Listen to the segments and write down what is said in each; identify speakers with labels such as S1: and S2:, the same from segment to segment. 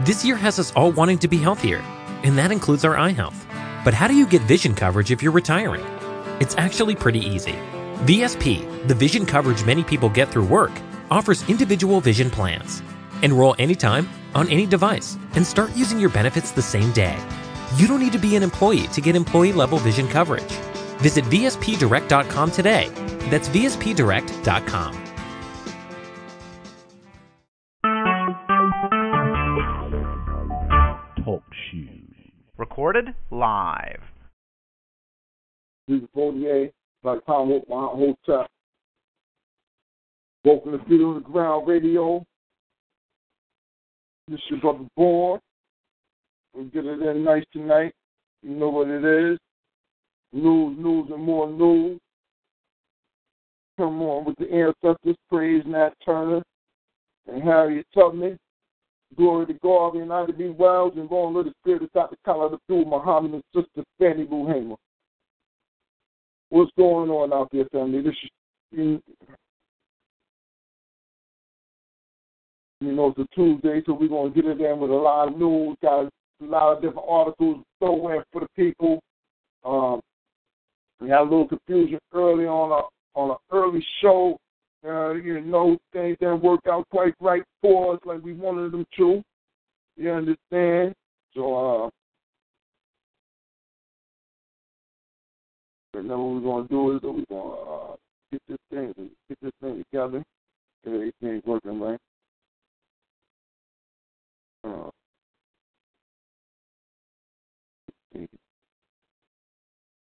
S1: This year has us all wanting to be healthier, and that includes our eye health. But how do you get vision coverage if you're retiring? It's actually pretty easy. VSP, the vision coverage many people get through work, offers individual vision plans. Enroll anytime, on any device, and start using your benefits the same day. You don't need to be an employee to get employee level vision coverage. Visit VSPDirect.com today. That's VSPDirect.com.
S2: Recorded live.
S3: The 48, like Tom with my hotel. Welcome to Feet on the Ground Radio. This is your brother Born. We get it in nice tonight. You know what it is. News, news, and more news. Come on with the ancestors, praise Nat Turner and Harriet Tubman. Glory to God, and Ida B. Wells, and going to the spirit of Dr. Khalid Abdul Muhammad and Sister Fanny Buhama. What's going on out there, family? This is, you, know, it's a Tuesday, so we're going to get it in with a lot of news, got a lot of different articles throw for the people. Um, we had a little confusion early on a on an early show uh, you know, things didn't work out quite right for us like we wanted them to. You understand? So, uh, and then what we're gonna do is we're gonna uh, get this thing, get this thing together, get everything working right. Uh,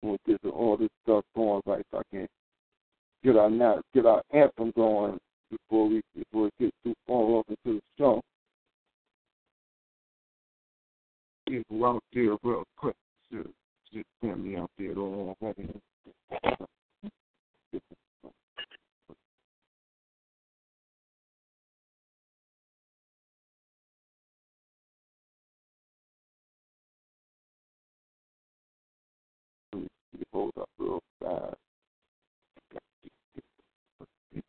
S3: we'll get all this stuff going right so I can get our now get our anthem going before we before it gets too far off into the show. People out there real quick. Just, just me out there already. Hold up real fast.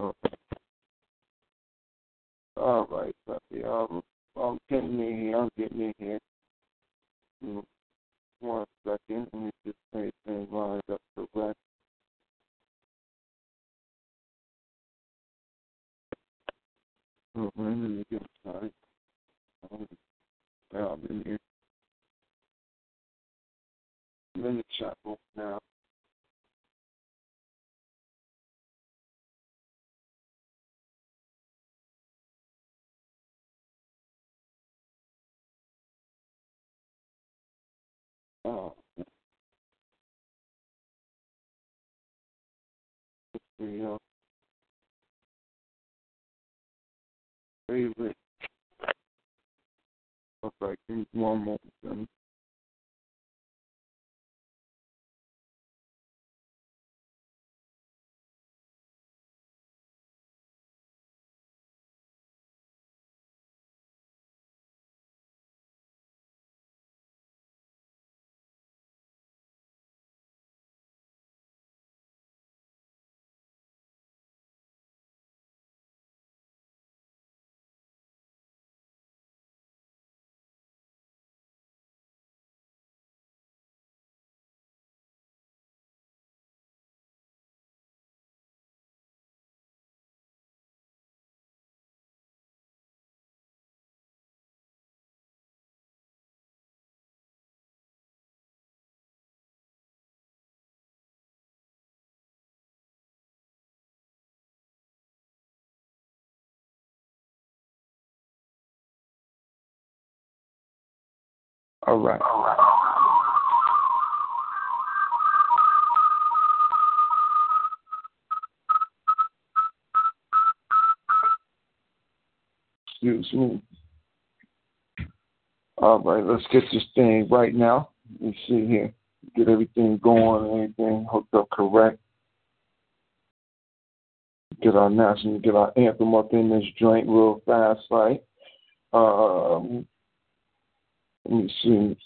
S3: Okay. All right, puppy. I'm, I'm getting in here. I'm getting in here. Mm, One second. Let me just make things lined up so right. Oh, let me get started. Yeah, I'm in here. I'm in the chat book now. Oh. You know, favorite. Okay, give me one moment, then. All right.
S4: Excuse me. All right, let's get this thing right now. Let me see here. Get everything going, everything hooked up correct. Get our national, get our anthem up in this joint real fast, right? Um, let me see.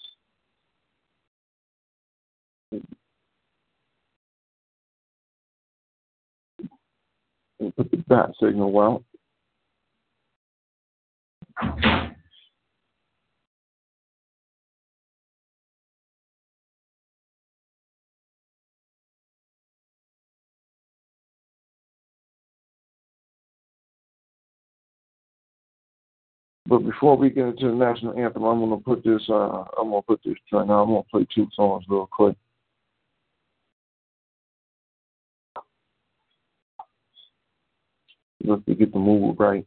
S4: Put the bat signal out. But before we get into the national anthem, I'm gonna put this. Uh, I'm gonna put this right now. I'm gonna play two songs real quick. Let's get the move right.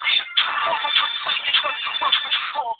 S5: 哎呀戳戳戳戳戳戳戳戳戳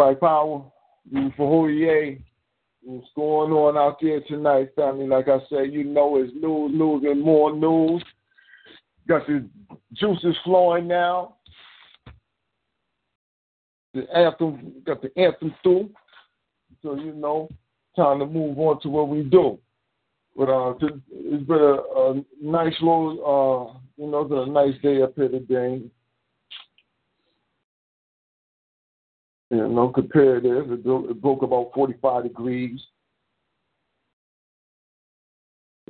S3: Black Power, for Hoye, what's going on out there tonight, family? Like I said, you know it's news, news, and more news. Got the juices flowing now. The anthem, got the anthem through. So, you know, time to move on to what we do. But uh, it's been a, a nice little, uh, you know, it's been a nice day up here today. Know, comparative. It broke, it broke about 45 degrees.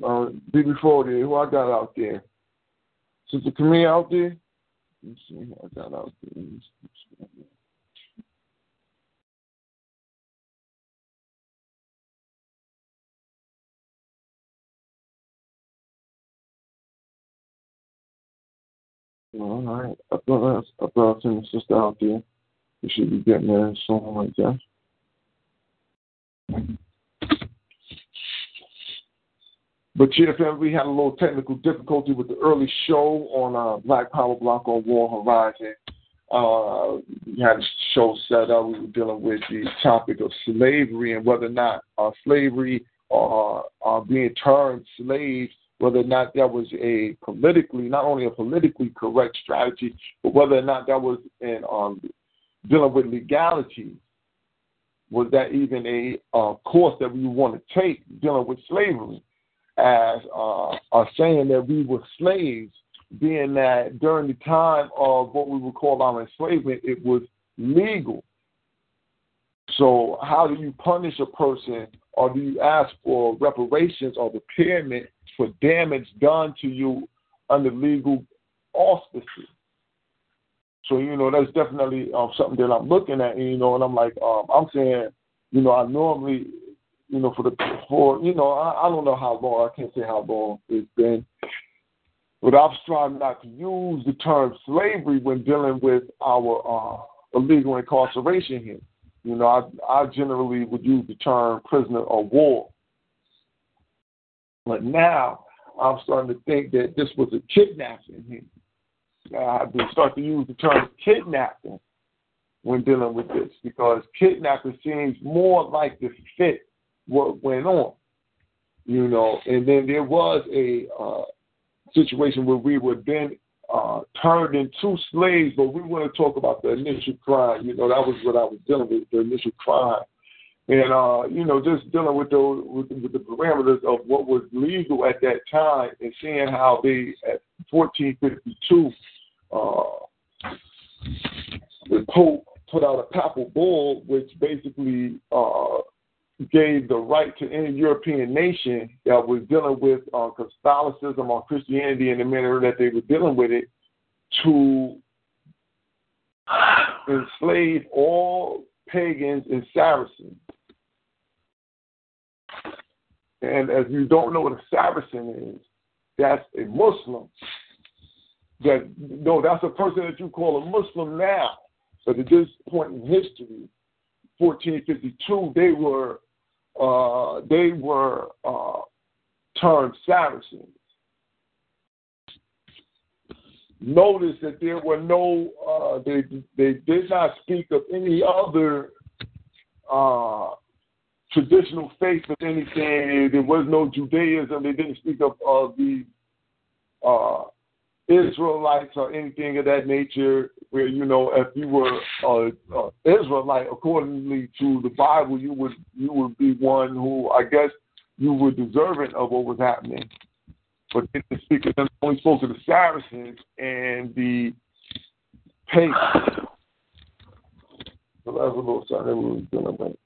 S3: Uh, before there, who I got out there? Sister Camille out there? Let's see who I got out there. All right. I thought I thought I the sister out there. You should be getting there soon, like that. But yeah, we had a little technical difficulty with the early show on uh, Black Power Block on War Horizon. Uh, we had a show set up. We were dealing with the topic of slavery and whether or not uh, slavery or uh, being turned slaves whether or not that was a politically, not only a politically correct strategy, but whether or not that was an um, dealing with legality. Was that even a uh, course that we want to take dealing with slavery? As uh, are saying that we were slaves, being that during the time of what we would call our enslavement, it was legal. So, how do you punish a person, or do you ask for reparations or repairment for damage done to you under legal auspices. So, you know, that's definitely um, something that I'm looking at, you know, and I'm like, um, I'm saying, you know, I normally, you know, for the, for, you know, I, I don't know how long, I can't say how long it's been, but I've tried not to use the term slavery when dealing with our uh, illegal incarceration here. You know, I, I generally would use the term prisoner of war but now I'm starting to think that this was a kidnapping. I have to start to use the term kidnapping when dealing with this because kidnapping seems more like the fit what went on. You know, and then there was a uh, situation where we were then uh, turned into slaves, but we want to talk about the initial crime. You know, that was what I was dealing with, the initial crime and uh, you know, just dealing with those with, with the parameters of what was legal at that time, and seeing how they at 1452, uh, the Pope put out a papal bull, which basically uh, gave the right to any European nation that was dealing with uh, Catholicism or Christianity in the manner that they were dealing with it to enslave all pagans and Saracens. And as you don't know what a Saracen is, that's a Muslim. That no, that's a person that you call a Muslim now. But at this point in history, 1452, they were uh, they were uh, turned Saracens. Notice that there were no, uh, they they did not speak of any other uh, traditional faith of anything. There was no Judaism. They didn't speak of, of the uh, Israelites or anything of that nature. Where you know, if you were an Israelite, accordingly to the Bible, you would you would be one who I guess you were deserving of what was happening. But they didn't speak. Only spoke of the Saracens and the pagans. So that's a little something that we were dealing with.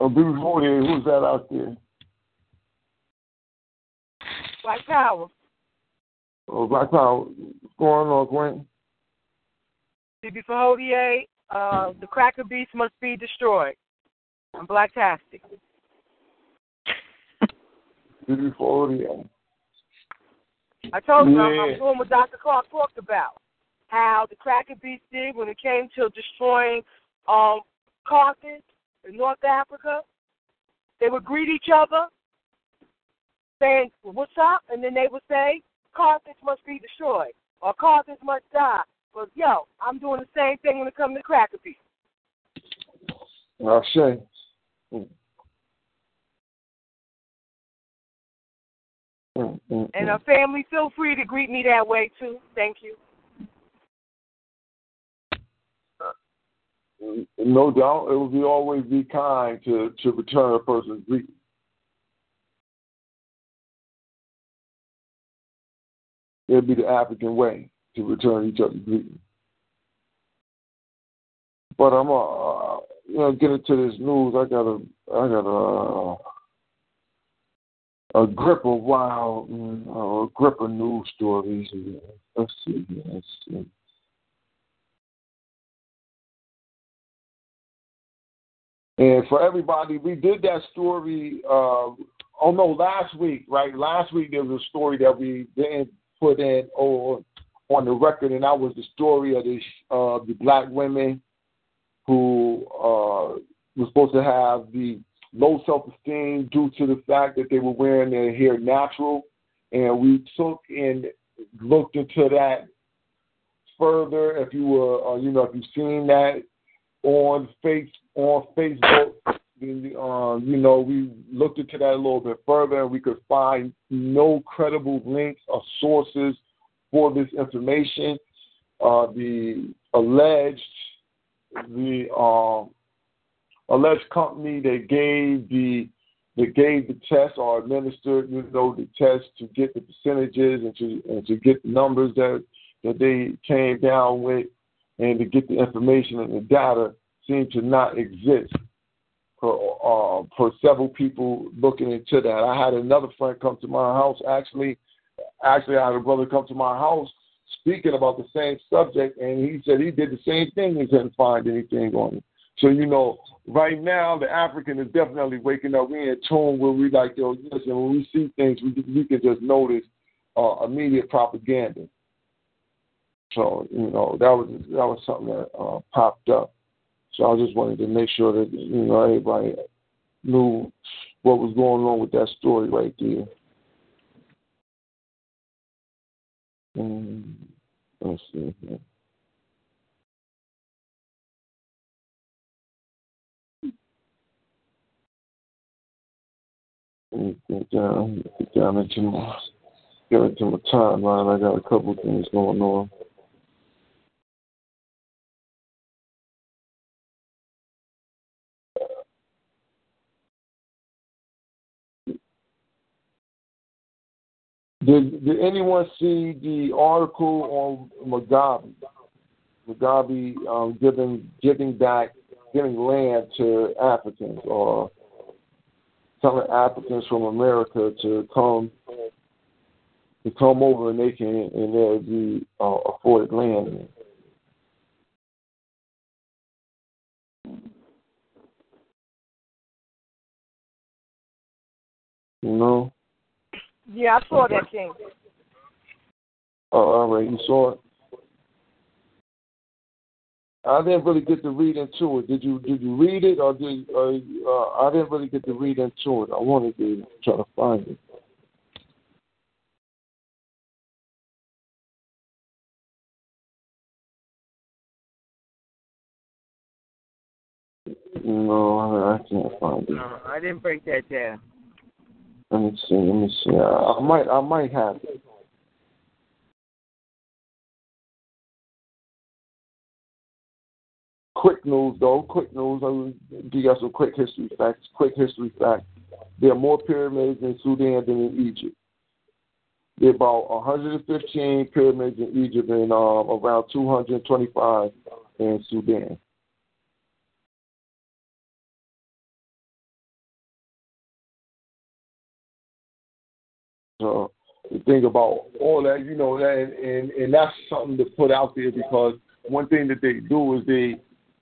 S3: Oh, before then, who's that out there?
S5: Black Power.
S3: Oh, Black Power. What's going on, Gwen?
S5: CB for Hodier, uh, the cracker beast must be destroyed. I'm Blacktastic.
S3: CB for Hodier.
S5: I told you yeah. I'm doing what Dr. Clarke talked about. How the cracker beast did when it came to destroying um, Carthage in North Africa, they would greet each other, saying, What's up? And then they would say, Carthage must be destroyed. or Carthage must die. But yo, I'm doing the same thing when it comes to cracker beef.
S3: I'll say.
S5: Mm, mm, and a family, feel free to greet me that way too. Thank you.
S3: No doubt, it will be always be kind to to return a person's greeting. It'll be the African way to return each other's greeting. But I'm uh, you know, get into this news. I got a, I got a a grip of wild, uh, a grip of news stories. Let's see, let's see. And for everybody, we did that story. Uh, oh no, last week, right? Last week there was a story that we didn't put in on on the record, and that was the story of the uh, the black women who uh, were supposed to have the low self esteem due to the fact that they were wearing their hair natural. And we took and looked into that further. If you were, uh, you know, if you've seen that on face on Facebook, uh, you know, we looked into that a little bit further, and we could find no credible links or sources for this information. Uh, the alleged the um, alleged company that gave the that gave the test or administered, you know, the test to get the percentages and to and to get the numbers that that they came down with and to get the information and the data seemed to not exist for uh, for several people looking into that. I had another friend come to my house actually actually I had a brother come to my house speaking about the same subject, and he said he did the same thing and couldn't find anything on it. So you know, right now the African is definitely waking up. We in tune where we like, yo, listen, when we see things, we we can just notice uh, immediate propaganda. So you know that was that was something that uh, popped up. So I just wanted to make sure that you know everybody knew what was going on with that story right there. Um, let's see. Get down, get down into my, get into my timeline. I got a couple things going on. Did, did anyone see the article on Mugabe? Mugabe um, giving giving back giving land to Africans or telling Africans from America to come to come over and they can and they'll be uh, afforded land. You know.
S5: Yeah, I saw that thing.
S3: Oh, all right, you saw it. I didn't really get to read into it. Did you? Did you read it, or did uh, uh, I didn't really get to read into it? I wanted to try to find it. No, I can't find it.
S5: No, I didn't break that down.
S3: Let me see. Let me see. I, I might. I might have. Quick news, though. Quick news. I will give you some quick history facts. Quick history fact. There are more pyramids in Sudan than in Egypt. There are about 115 pyramids in Egypt and um, around 225 in Sudan. Thing about all that, you know, that and and that's something to put out there because one thing that they do is they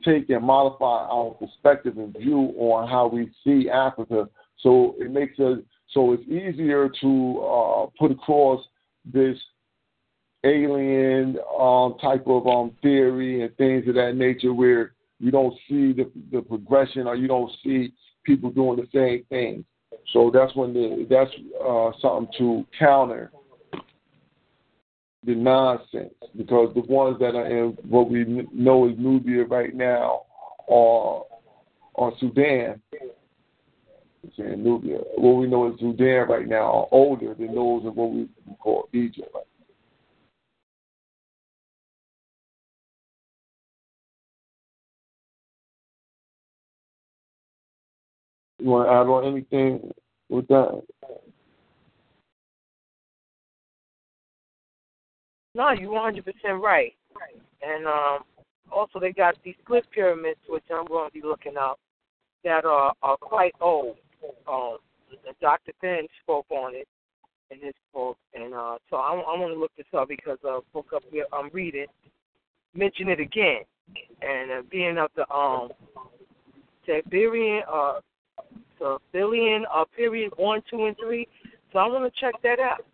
S3: take and modify our perspective and view on how we see Africa. So it makes us so it's easier to uh, put across this alien um, type of um, theory and things of that nature where you don't see the, the progression or you don't see people doing the same thing. So that's when the, that's uh, something to counter the nonsense because the ones that are in what we know is Nubia right now are are Sudan. saying Nubia. What we know is Sudan right now are older than those of what we call Egypt. You want to add on anything with that?
S5: No, you're 100 percent right. And um, also, they got these cliff pyramids, which I'm going to be looking up, that are are quite old. Um, Dr. Finn spoke on it in his book, and uh, so I, I want to look this up because a book up here I'm reading mention it again, and uh, being of the um Siberian uh Siberian uh period one, two, and three. So I want to check that out.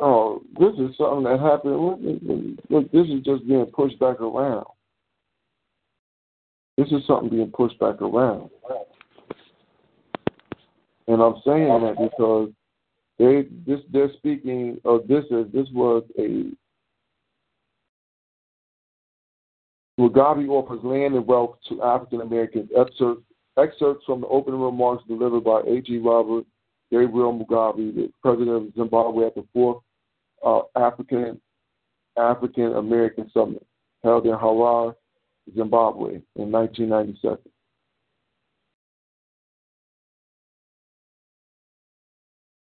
S3: oh, this is something that happened. Look, this is just being pushed back around. This is something being pushed back around. And I'm saying that because they this they're speaking of this as this was a Mugabe offers land and wealth to African Americans. Excerpts, excerpts from the opening remarks delivered by A.G. Robert Gabriel Mugabe, the president of Zimbabwe at the fourth uh, African African American Summit held in Harare, Zimbabwe in 1997.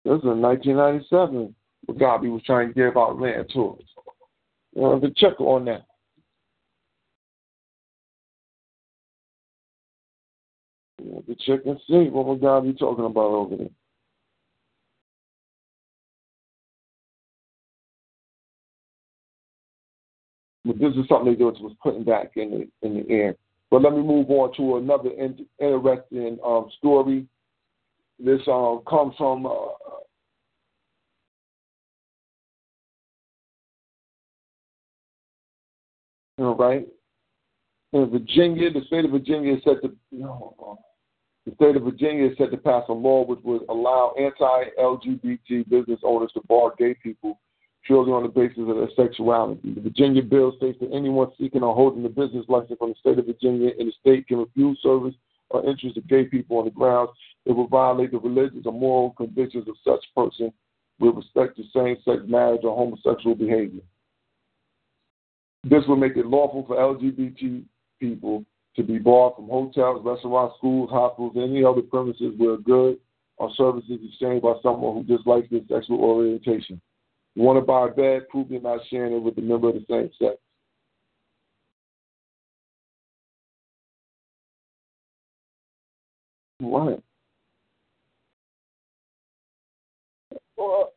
S3: This was in 1997. Mugabe was trying to give out land to us. Know, to check on that. You know, to check and see what Mugabe talking about over there. But this is something they was putting back in the in the air. But let me move on to another in, interesting um, story. This um, comes from uh, all right. In Virginia, the state of Virginia said to the state of Virginia is set to pass a law which would allow anti-LGBT business owners to bar gay people purely on the basis of their sexuality. The Virginia bill states that anyone seeking or holding a business license from the state of Virginia in the state can refuse service or interest of gay people on the grounds it will violate the religious or moral convictions of such person with respect to same-sex marriage or homosexual behavior. This will make it lawful for LGBT people to be barred from hotels, restaurants, schools, hospitals, any other premises where goods or services exchanged by someone who dislikes their sexual orientation. You want to buy a bed, prove you're not sharing it with a member of the same sex. What? Well,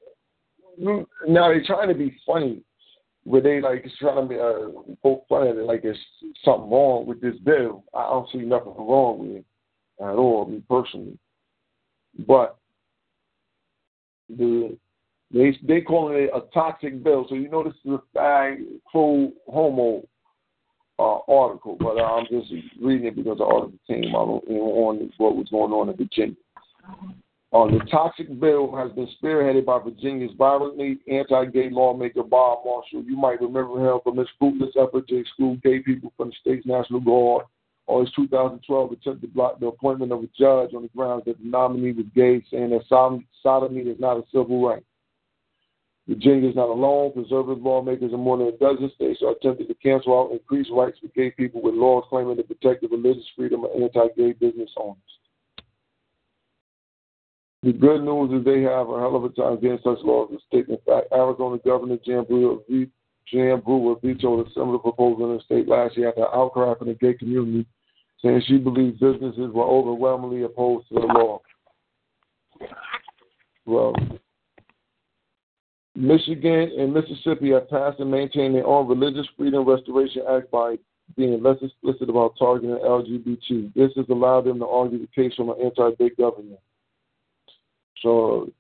S3: now they're trying to be funny, where they like trying to be uh, poke fun like there's something wrong with this bill. I don't see nothing wrong with it at all, me personally. But the they they call it a toxic bill. So you know this is a fag pro homo uh, article, but uh, I'm just reading it because the article came out on what was going on in Virginia. Uh, the toxic bill has been spearheaded by Virginia's violently anti-gay lawmaker Bob Marshall. You might remember him from his fruitless effort to exclude gay people from the state's National Guard, or his 2012 attempt to block the appointment of a judge on the grounds that the nominee was gay, saying that sodomy is not a civil right. Virginia is not alone. Conservative lawmakers in more than a dozen states are attempting to cancel out increased rights for gay people with laws claiming to protect the religious freedom of anti-gay business owners. The good news is they have a hell of a time getting such laws in state. In fact, Arizona Governor Jan Brewer, Brewer vetoed a similar proposal in the state last year after outcry from the gay community, saying she believes businesses were overwhelmingly opposed to the law. Well, Michigan and Mississippi have passed and maintained their own Religious Freedom Restoration Act by being less explicit about targeting LGBT. This has allowed them to argue the case from an anti-big government. So,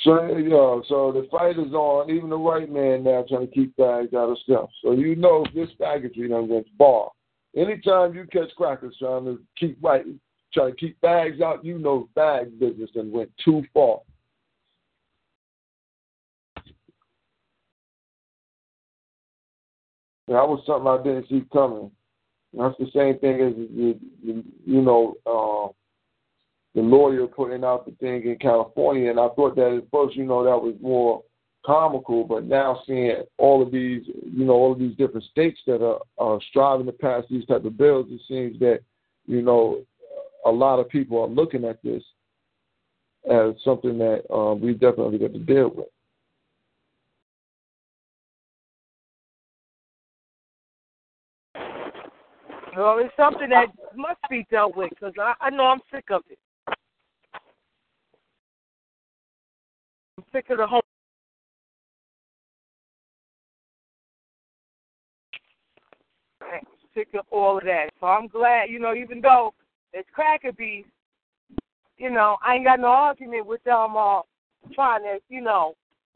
S3: so yeah, so the fight is on. Even the white man now trying to keep bags out of stuff. So you know this faggotry done gets bar. Anytime you catch crackers trying to keep white try to keep bags out. You know, bag business and went too far. that was something I didn't see coming. That's the same thing as you, you, you know uh, the lawyer putting out the thing in California, and I thought that at first, you know, that was more comical, but now seeing all of these, you know, all of these different states that are, are striving to pass these type of bills, it seems that, you know, a lot of people are looking at this as something that uh, we definitely got to deal with.
S5: Well, it's something that must be dealt with because I, I know I'm sick of it. I'm sick of the home. Sick of all of that. So I'm glad, you know, even though it's cracker beef, you know, I ain't got no argument with them uh, trying to, you know,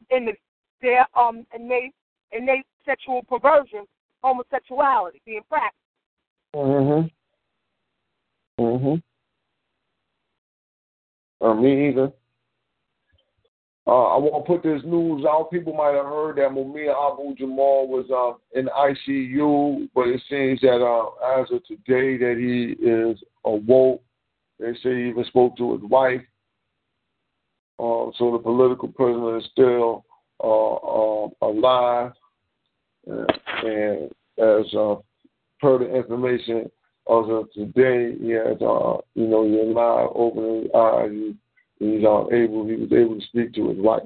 S5: in the their um innate innate sexual perversion, homosexuality being practiced.
S3: Mhm. Mhm. Uh, me either. Uh, I want to put this news out. People might have heard that Mumia Abu Jamal was uh, in ICU, but it seems that uh, as of today that he is awoke. They say he even spoke to his wife. Uh, so the political prisoner is still uh, uh, alive, and as per the information as of today, he has, you know, he's alive, opening his eyes. He, he's uh, able, he was able to speak to his wife.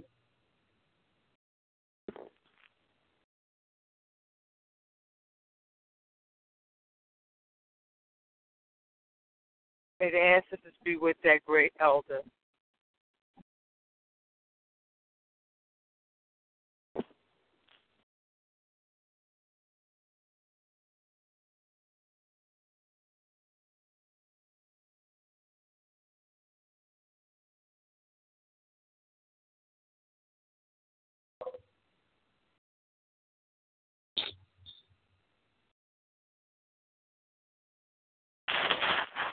S5: May the ancestors be with that great elder.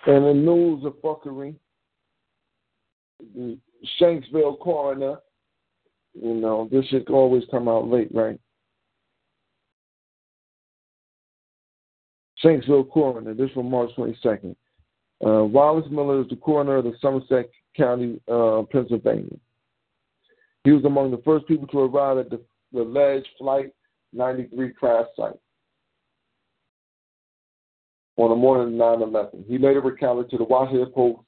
S3: And the news of fuckery, the Shanksville coroner, you know, this should always come out late, right? Shanksville coroner, this from March 22nd. Uh, Wallace Miller is the coroner of the Somerset County, uh, Pennsylvania. He was among the first people to arrive at the, the alleged Flight 93 crash site on the morning of 9 11. He later recounted to the Washington Post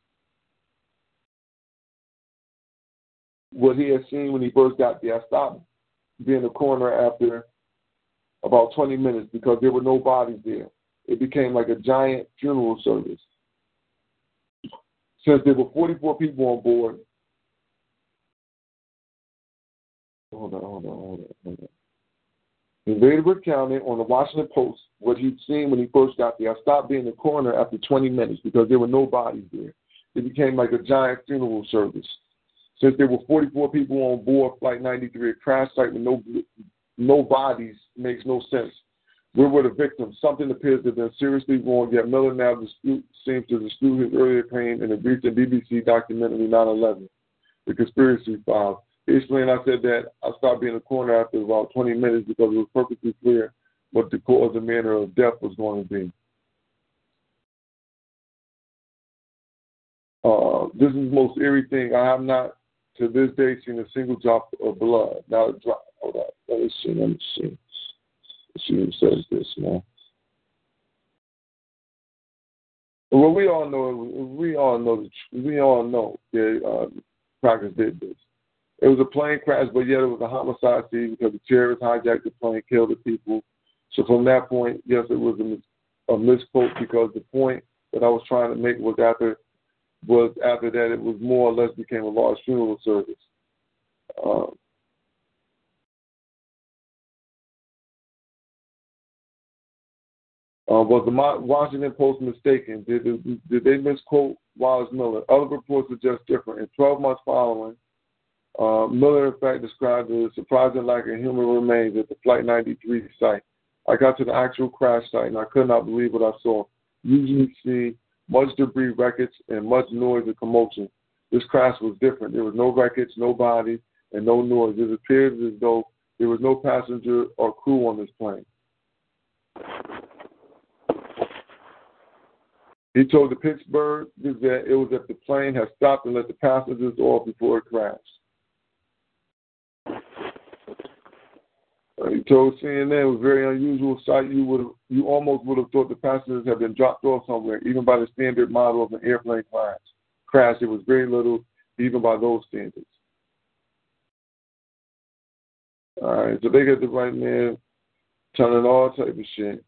S3: what he had seen when he first got there. I stopped being a coroner after about 20 minutes because there were no bodies there. It became like a giant funeral service. Since there were 44 people on board, hold on, hold on, hold on, hold on. He later recounted on the Washington Post what he'd seen when he first got there. I stopped being the coroner after 20 minutes because there were no bodies there. It became like a giant funeral service. Since there were 44 people on board Flight 93, a crash site with no no bodies makes no sense. Where were the victims? Something appears to have been seriously wrong, yet Miller now dispute, seems to dispute his earlier claim in a recent BBC documentary 9 11, The Conspiracy Files. He explained, I said that I stopped being a coroner after about 20 minutes because it was perfectly clear what the cause and manner of death was going to be. Uh, this is the most eerie thing. I have not, to this day, seen a single drop of blood. Not a drop. Hold on. Let me see. Let me see. Let's see who says this now. Well, we all know. We all know. We all know that uh, did this. It was a plane crash, but yet it was a homicide scene because the terrorists hijacked the plane, killed the people. So from that point, yes, it was a, a misquote because the point that I was trying to make was after was after that it was more or less became a large funeral service. Um, uh, was the Washington Post mistaken? Did, did they misquote Wallace Miller? Other reports suggest different. In 12 months following, uh, Miller, in fact, described the surprising lack of human remains at the Flight 93 site. I got to the actual crash site and I could not believe what I saw. Usually see much debris, wreckage, and much noise and commotion. This crash was different. There was no wreckage, no body, and no noise. It appeared as though there was no passenger or crew on this plane. He told the Pittsburgh Gazette it was that the plane had stopped and let the passengers off before it crashed. Uh, Uh, he told CNN it was a very unusual sight. You would you almost would have thought the passengers had been dropped off somewhere, even by the standard model of an airplane crash. Crash. It was very little, even by those standards. All right, so they got the right man telling all type of shit.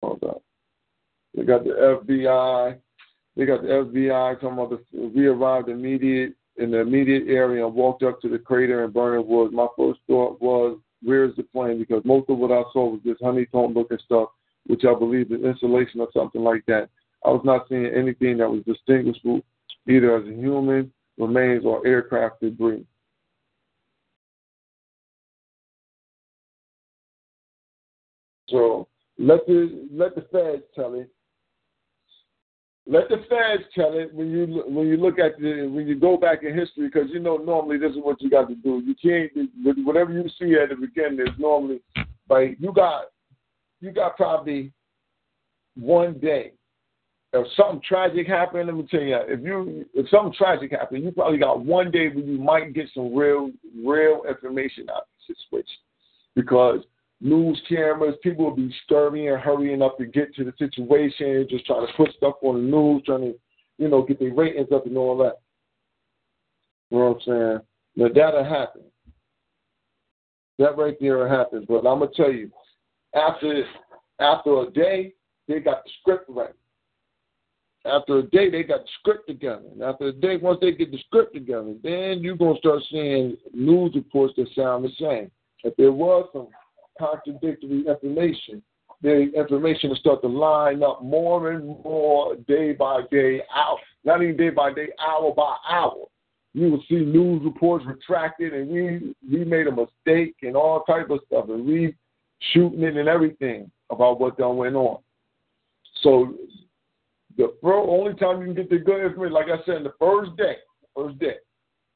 S3: Hold up. They got the FBI. They got the FBI about the, we arrived immediate in the immediate area and walked up to the crater in Burning Woods. My first thought was, where's the plane? Because most of what I saw was this honeycomb looking stuff, which I believe is insulation or something like that. I was not seeing anything that was distinguishable either as a human remains or aircraft debris. So let the let the feds tell it. Let the feds tell it when you when you look at the when you go back in history because you know normally this is what you got to do. You can't whatever you see at the beginning is normally like you got you got probably one day if something tragic happened, let me tell you, if you if something tragic happened, you probably got one day where you might get some real real information out of the situation because news cameras, people will be scurrying and hurrying up to get to the situation, just trying to put stuff on the news, trying to, you know, get their ratings up and all that. You know what I'm saying? Now that'll happen. That right there happens. But I'm gonna tell you, after after a day, they got the script right. After a day, they got the script together. And after a day, once they get the script together, then you're gonna start seeing news reports that sound the same. If there was some contradictory information. The information will start to line up more and more day by day, out not even day by day, hour by hour. You will see news reports retracted, and we we made a mistake and all type of stuff, and we shooting it and everything about what done went on. So the first, only time you can get the good information, like I said, the first day, first day,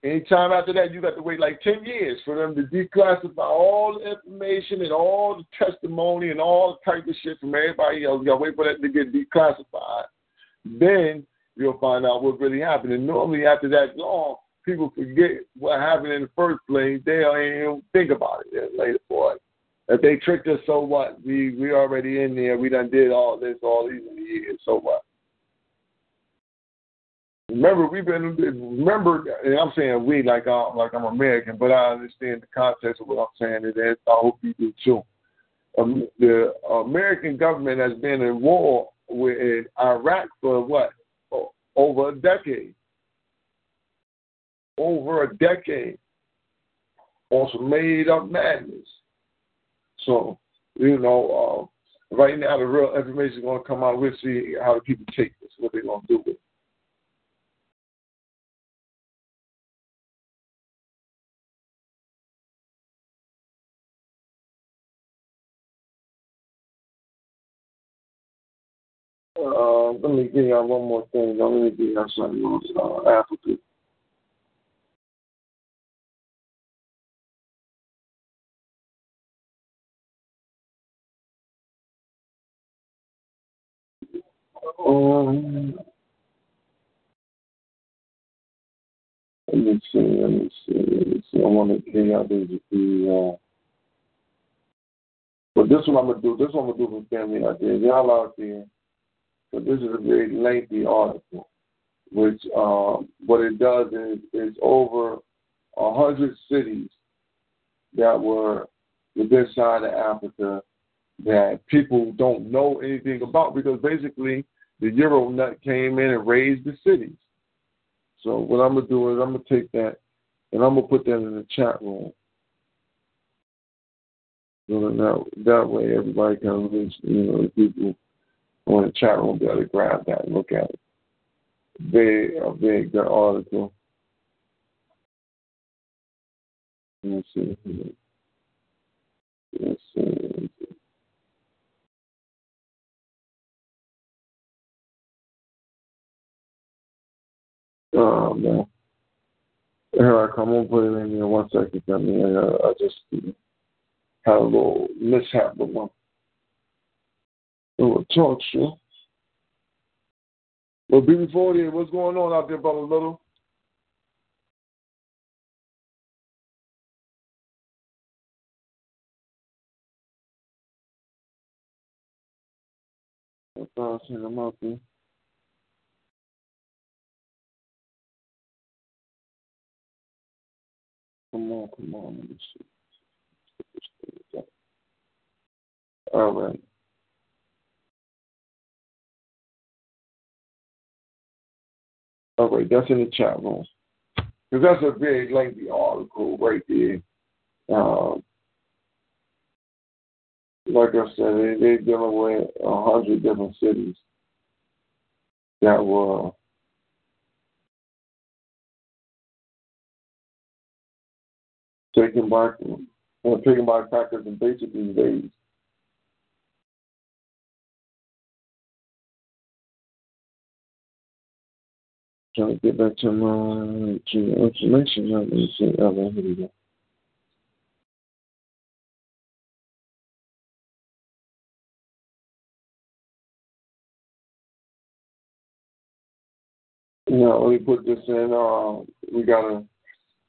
S3: Anytime after that, you got to wait like 10 years for them to declassify all the information and all the testimony and all the type of shit from everybody else. You got to wait for that to get declassified. Then you'll find out what really happened. And normally after that long, people forget what happened in the first place. They don't even think about it later for it. If they tricked us, so what? We we already in there. We done did all this all these years. So what? Remember, we've been remember, and I'm saying we like I'm uh, like I'm American, but I understand the context of what I'm saying. And I hope you do too. Um, the American government has been in war with Iraq for what over a decade, over a decade, on some made up madness. So you know, uh, right now the real information is going to come out. We'll see how the people take this, what they're going to do with it. Let me give y'all one more thing. Let me give y'all something else. Uh, Africa. Um, let me see, let me see, let me see. I want to give y'all this. Uh, but this one I'm gonna do. This one I'm gonna do for family out there. Y'all out there. So this is a very lengthy article, which um, what it does is is over a hundred cities that were within side of Africa that people don't know anything about because basically the Euro nut came in and razed the cities. So what I'm gonna do is I'm gonna take that and I'm gonna put that in the chat room. So that that way everybody can you know people on the chat room be able to grab that and look at it. Very, a very good article. Let me see. Let's see. Oh man. Here I come. I'm put it in here one second. I mean, uh, I just had a little mishap with my little talk show. Well, before there, what's going on out there, brother Little? Come on, come on, let me see. All right. All right, that's in the chat room. Because that's a very lengthy article right there. Um, like I said, they, they're dealing with a hundred different cities that were taken by or taken by attackers in basically days. To get back to my to information. Let me see. Oh, here we go. Yeah, let me put this in. Uh, we got a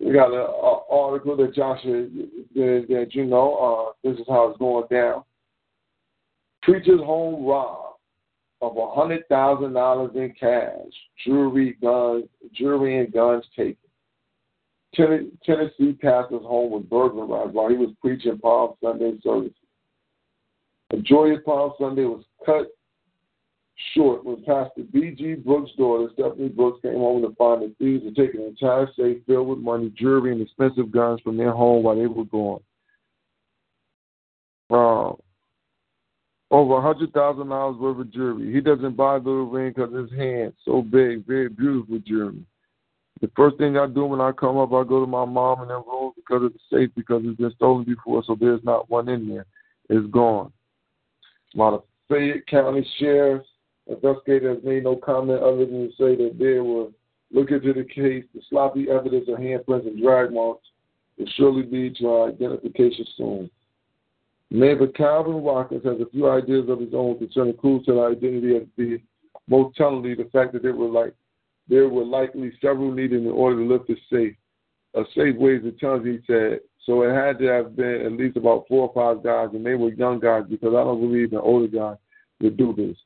S3: we got an article that Joshua that, that you know. Uh, this is how it's going down. Preacher's home robbed of hundred thousand dollars in cash, jewelry, guns, jewelry and guns taken. Tennessee pastor's home was burglarized while he was preaching Palm Sunday services. A joyous Palm Sunday was cut short when Pastor B.G. Brooks' daughter, Stephanie Brooks, came home to find the thieves had taken an entire safe filled with money, jewelry, and expensive guns from their home while they were gone. Uh, over a hundred thousand dollars worth of jewelry. He doesn't buy the ring because his hand's so big, very beautiful jewelry. The first thing I do when I come up, I go to my mom and rooms because it's safe because it's been stolen before, so there's not one in there. It's gone. Of Fayette County sheriffs investigator has made no comment other than to say that they will look into the case. The sloppy evidence of handprints and drag marks will surely lead to our identification soon. Neighbor Calvin Watkins has a few ideas of his own concerning clues identity of the most tellingly the fact that there were like there were likely several needed in order to lift the safe. A safe weighs a ton, he said. So it had to have been at least about four or five guys, and they were young guys because I don't believe an older guy would do this.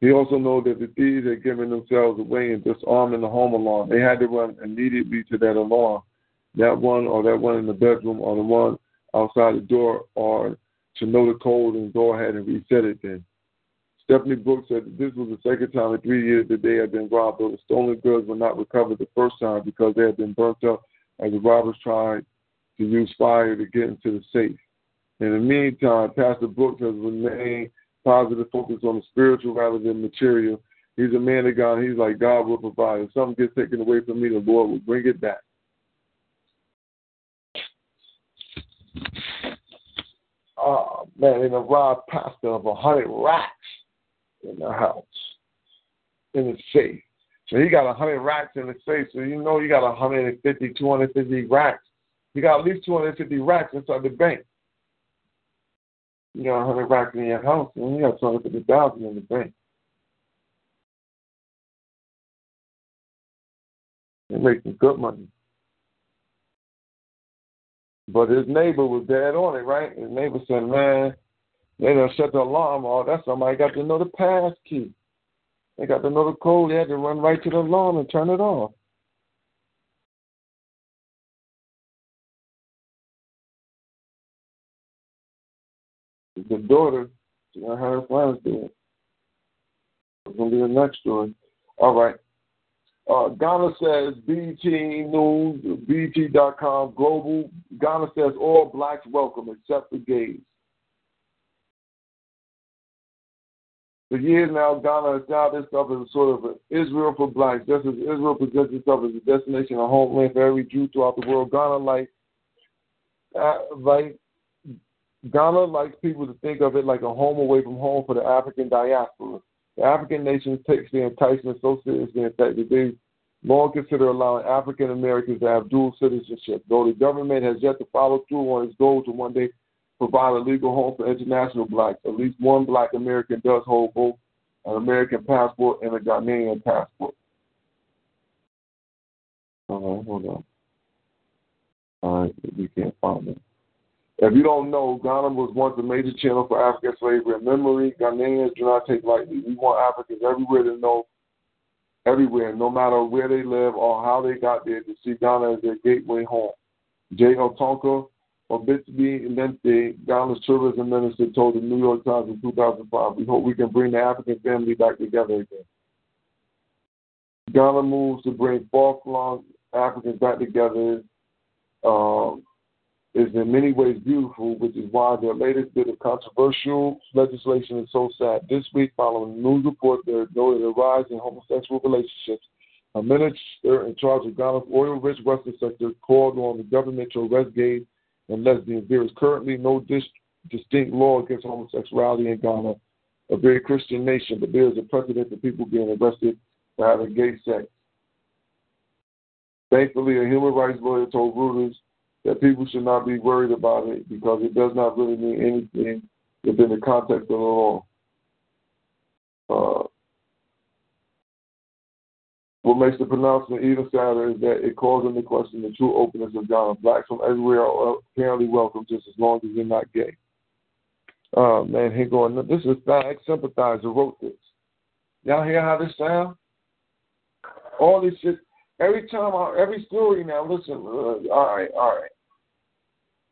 S3: He also knows that the thieves had given themselves away and disarming the home alarm. They had to run immediately to that alarm, that one or that one in the bedroom or the one outside the door, or to know the code and go ahead and reset it then. Stephanie Brooks said that this was the second time in three years that they had been robbed, though the stolen goods were not recovered the first time because they had been burnt up as the robbers tried to use fire to get into the safe. In the meantime, Pastor Brooks has remained positive focused on the spiritual rather than material. He's a man of God. He's like, God will provide. If something gets taken away from me, the Lord will bring it back. Oh, man, in a robbed pastor of a hundred racks in the house, in the safe. So he got a hundred racks in the safe. So you know you got 150, 250 racks. You got at least 250 racks inside the bank. You got a hundred racks in your house, and you got two hundred fifty thousand in the bank. They're making good money. But his neighbor was dead on it, right? His neighbor said, Man, they done shut the alarm off. That's somebody got to know the pass key. They got to know the code. They had to run right to the alarm and turn it off. the daughter, she got her friends there. It's gonna be the next story. All right. Uh, Ghana says BT News, BT.com, Global. Ghana says all blacks welcome except the gays. For years now, Ghana has styled itself as a sort of Israel for blacks. Just as Israel presents itself as a destination, a homeland for every Jew throughout the world, Ghana, like, uh, like Ghana likes people to think of it like a home away from home for the African diaspora. The African nations takes the enticement so seriously, that they long consider allowing African Americans to have dual citizenship, though the government has yet to follow through on its goal to one day provide a legal home for international blacks. At least one black American does hold both an American passport and a Ghanaian passport. Uh, hold on. All right, we can't find it. If you don't know, Ghana was once a major channel for African slavery and memory. Ghanaians do not take lightly. We want Africans everywhere to know, everywhere, no matter where they live or how they got there, to see Ghana as their gateway home. J. Otonka Obitsby Lente, Ghana's tourism minister, told the New York Times in 2005, we hope we can bring the African family back together again. Ghana moves to bring far-flung Africans back together um, is in many ways beautiful, which is why their latest bit of controversial legislation is so sad. This week, following a news report that noted a rise in homosexual relationships, a minister in charge of Ghana's oil-rich western sector called on the government to arrest gays and lesbians. There is currently no dis- distinct law against homosexuality in Ghana, a very Christian nation, but there is a precedent for people being arrested for having gay sex. Thankfully, a human rights lawyer told Reuters that people should not be worried about it because it does not really mean anything within the context of the law. Uh, what makes the pronouncement even sadder is that it calls into question the true openness of Ghana. Blacks from everywhere are apparently welcome just as long as they're not gay. Oh man, here going. This is Thag Sympathizer wrote this. Y'all hear how this sound? All this shit. Every time, I, every story now. Listen, uh, all right, all right.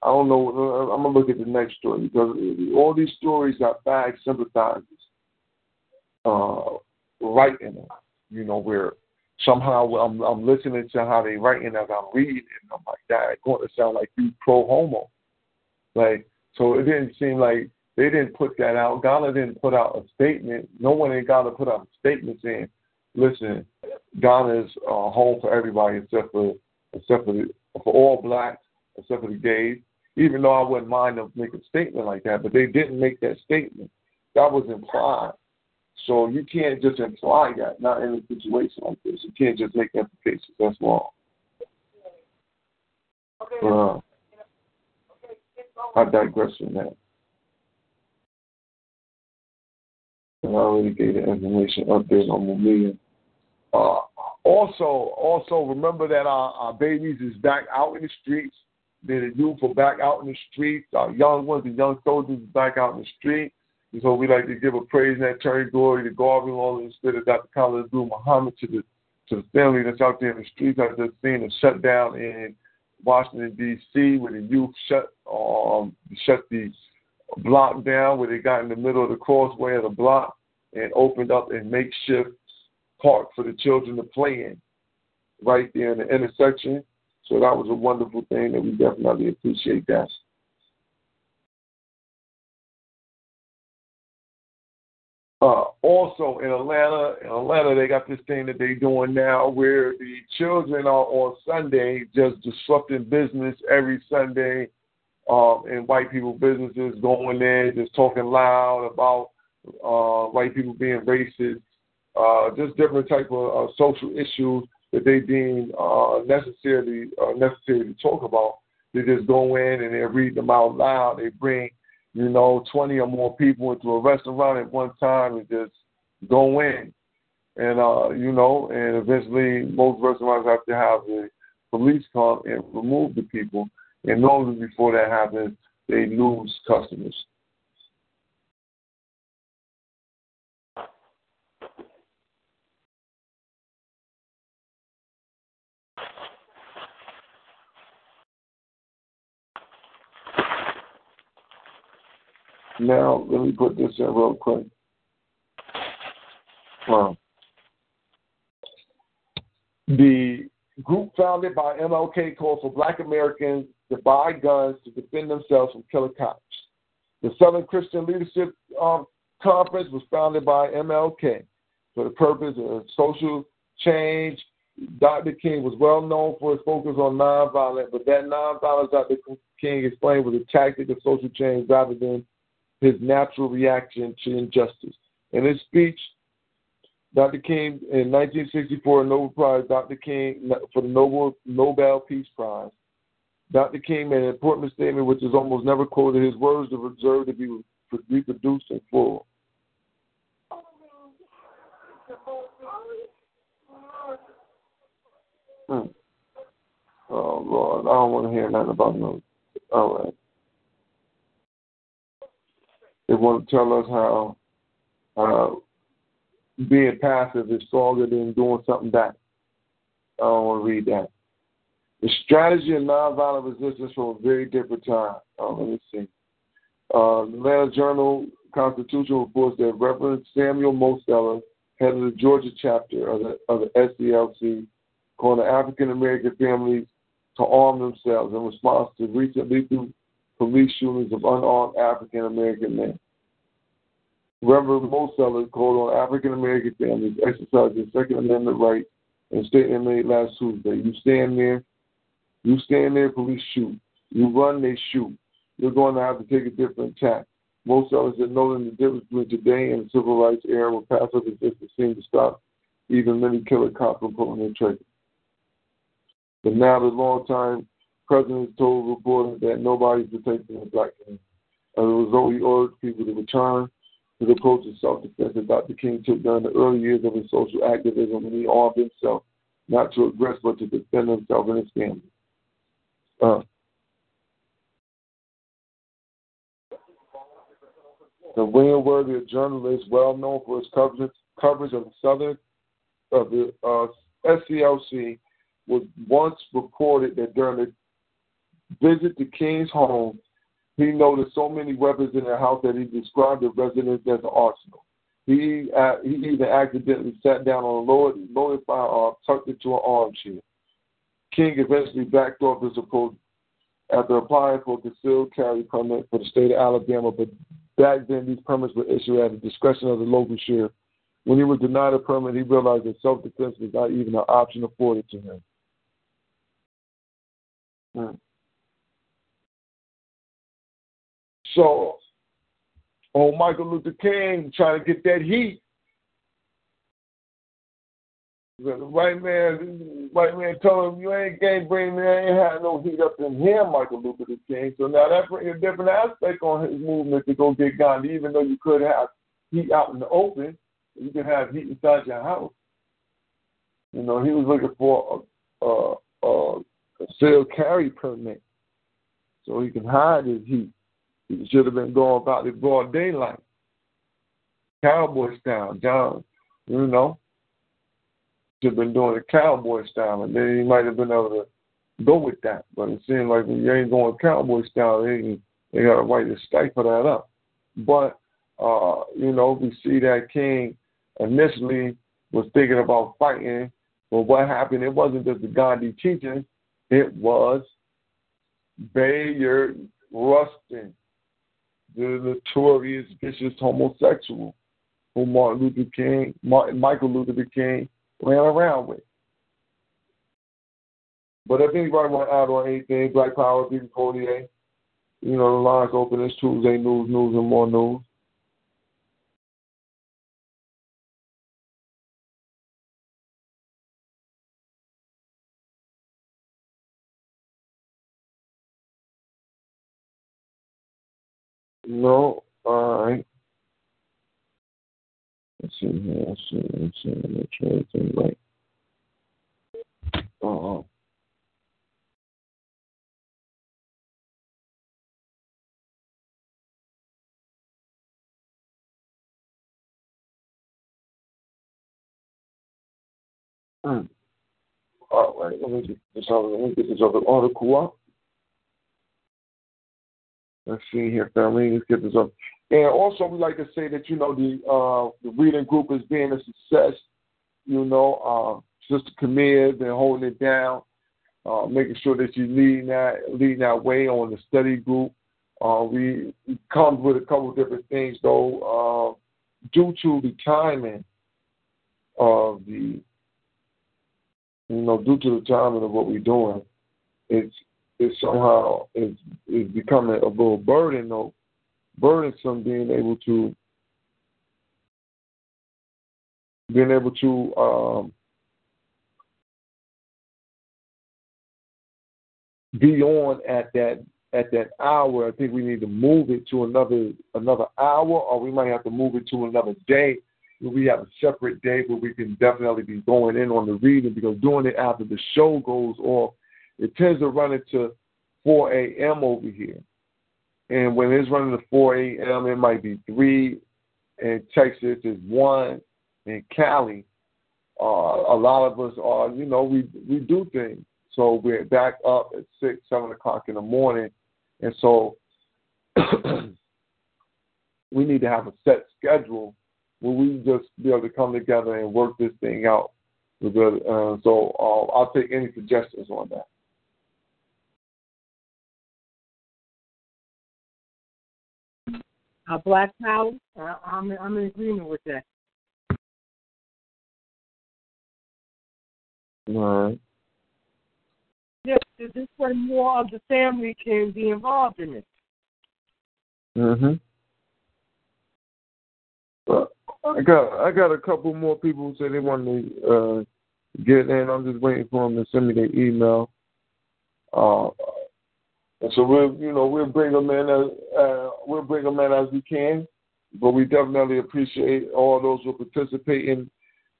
S3: I don't know. I'm gonna look at the next story because all these stories got bad sympathizers uh, writing them. You know, where somehow I'm, I'm listening to how they writing as I'm reading, and I'm like, that it's going to sound like you pro homo. Like, so it didn't seem like they didn't put that out. Ghana didn't put out a statement. No one in Ghana put out a statement saying, listen, Ghana is uh, home for everybody except for except for the, for all blacks except for the gays even though I wouldn't mind them making a statement like that, but they didn't make that statement. That was implied. So you can't just imply that, not in a situation like this. You can't just make implications. That's wrong. Uh, I digress from that. And I already gave the information update on the million. Uh, also, also remember that our, our babies is back out in the streets the youth are back out in the streets. Our young ones, the young soldiers back out in the street. And so we like to give a praise and that turn glory to God, all in the spirit of Dr. Khalid Abdul Muhammad to the to the family that's out there in the streets. I just seen a shutdown in Washington D.C. where the youth shut um shut the block down where they got in the middle of the crossway of the block and opened up a makeshift park for the children to play in right there in the intersection so that was a wonderful thing that we definitely appreciate that. Uh, also in Atlanta, in Atlanta, they got this thing that they're doing now where the children are on Sunday just disrupting business every Sunday um, in white people businesses, going there, just talking loud about uh, white people being racist, uh, just different type of uh, social issues that they deem uh, necessarily uh, necessary to talk about. They just go in and they read them out loud. They bring, you know, 20 or more people into a restaurant at one time and just go in. And, uh, you know, and eventually most restaurants have to have the police come and remove the people. And normally before that happens, they lose customers. Now, let me put this in real quick. Wow. The group founded by MLK called for black Americans to buy guns to defend themselves from killer cops. The Southern Christian Leadership um, Conference was founded by MLK for the purpose of social change. Dr. King was well known for his focus on nonviolence, but that nonviolence Dr. King explained was a tactic of social change rather than his natural reaction to injustice. In his speech, Dr. King in 1964 Nobel Prize, Dr. King for the Nobel Nobel Peace Prize. Dr. King made an important statement which is almost never quoted. His words are reserved to be reproduced in full. Hmm. Oh Lord, I don't want to hear nothing about no. All right. They want to tell us how uh, being passive is stronger than doing something back. I don't want to read that. The strategy of nonviolent resistance from a very different time. Oh, let me see. Uh, the Atlanta Journal Constitution reports that Reverend Samuel Mosteller, head of the Georgia chapter of the, of the SCLC, called African American families to arm themselves in response to recent lethal police shootings of unarmed African American men. Reverend Mosteller called on African American families to exercise their Second Amendment rights in a statement made last Tuesday. You stand there, you stand there, police shoot. You run, they shoot. You're going to have to take a different tack. Most of us are knowing the difference between today and the civil rights era where passive resistance seemed to stop even many killer cops from pulling their trigger. But now the longtime president told reporters that nobody's protecting the black community. As a result, he ordered people to return to the approach of self-defense that Dr. King took during the early years of his social activism when he armed himself, not to aggress but to defend himself and his family. Uh, the William Worthy, a journalist well known for his coverage, coverage of the Southern of the uh, SCLC, was once reported that during a visit the King's home, he noticed so many weapons in the house that he described the residence as an arsenal. He uh, he even accidentally sat down on a loaded, loaded firearm, tucked into an armchair. King eventually backed off his approach after applying for a concealed carry permit for the state of Alabama, but back then these permits were issued at the discretion of the local sheriff. When he was denied a permit, he realized that self-defense was not even an option afforded to him. So, on Michael Luther King trying to get that heat, the white man, white man told him, "You ain't can't bring me. I ain't had no heat up in here, Michael Luther King." So now that brings a different aspect on his movement to go get Gandhi. Even though you could have heat out in the open, you could have heat inside your house. You know, he was looking for a, a, a carry permit so he can hide his heat. He should have been going about it broad daylight, cowboy style. John, you know, should have been doing it cowboy style, and then he might have been able to go with that. But it seems like when you ain't going cowboy style, they they got a right to stifle that up. But uh, you know, we see that King initially was thinking about fighting, but what happened? It wasn't just the Gandhi teaching; it was Bayard Rustin, the notorious vicious homosexual who Martin Luther King, Martin Michael Luther King ran around with. But if anybody want to add on anything, Black Power, Big Cordier, you know, the lines open. It's Tuesday news, news, and more news. No, right. Let's see here. Let's see. Let's see. Make sure everything's right. Uh-huh. Mm. All right, let me get this other, let me get this other article up. Let's see here, family. Let's get this up. And also, we like to say that you know the uh, the reading group is being a success. You know, uh, Sister Camille been holding it down, uh, making sure that you leading that leading that way on the study group. Uh, we, we come with a couple of different things though. Uh, due to the timing of the, you know, due to the timing of what we're doing, it's is somehow is is becoming a little burden or burdensome being able to being able to um, be on at that at that hour. I think we need to move it to another another hour, or we might have to move it to another day. We have a separate day where we can definitely be going in on the reading because doing it after the show goes off, it tends to run into 4 a.m. over here. And when it's running to 4 a.m., it might be 3. In Texas, is 1. In Cali, uh, a lot of us are, you know, we we do things. So we're back up at 6, 7 o'clock in the morning. And so we need to have a set schedule where we just be able to come together and work this thing out. Uh, so uh, I'll take any suggestions on that.
S5: Uh, Black Power, uh, I'm, I'm in agreement with that.
S3: All right.
S5: Yes, this way more of the family can be involved in it.
S3: Mhm. I got I got a couple more people who say they want to uh, get in. I'm just waiting for them to send me their email. Uh, and so we'll you know we'll bring them in as uh, we'll bring them in as we can, but we definitely appreciate all those who are participating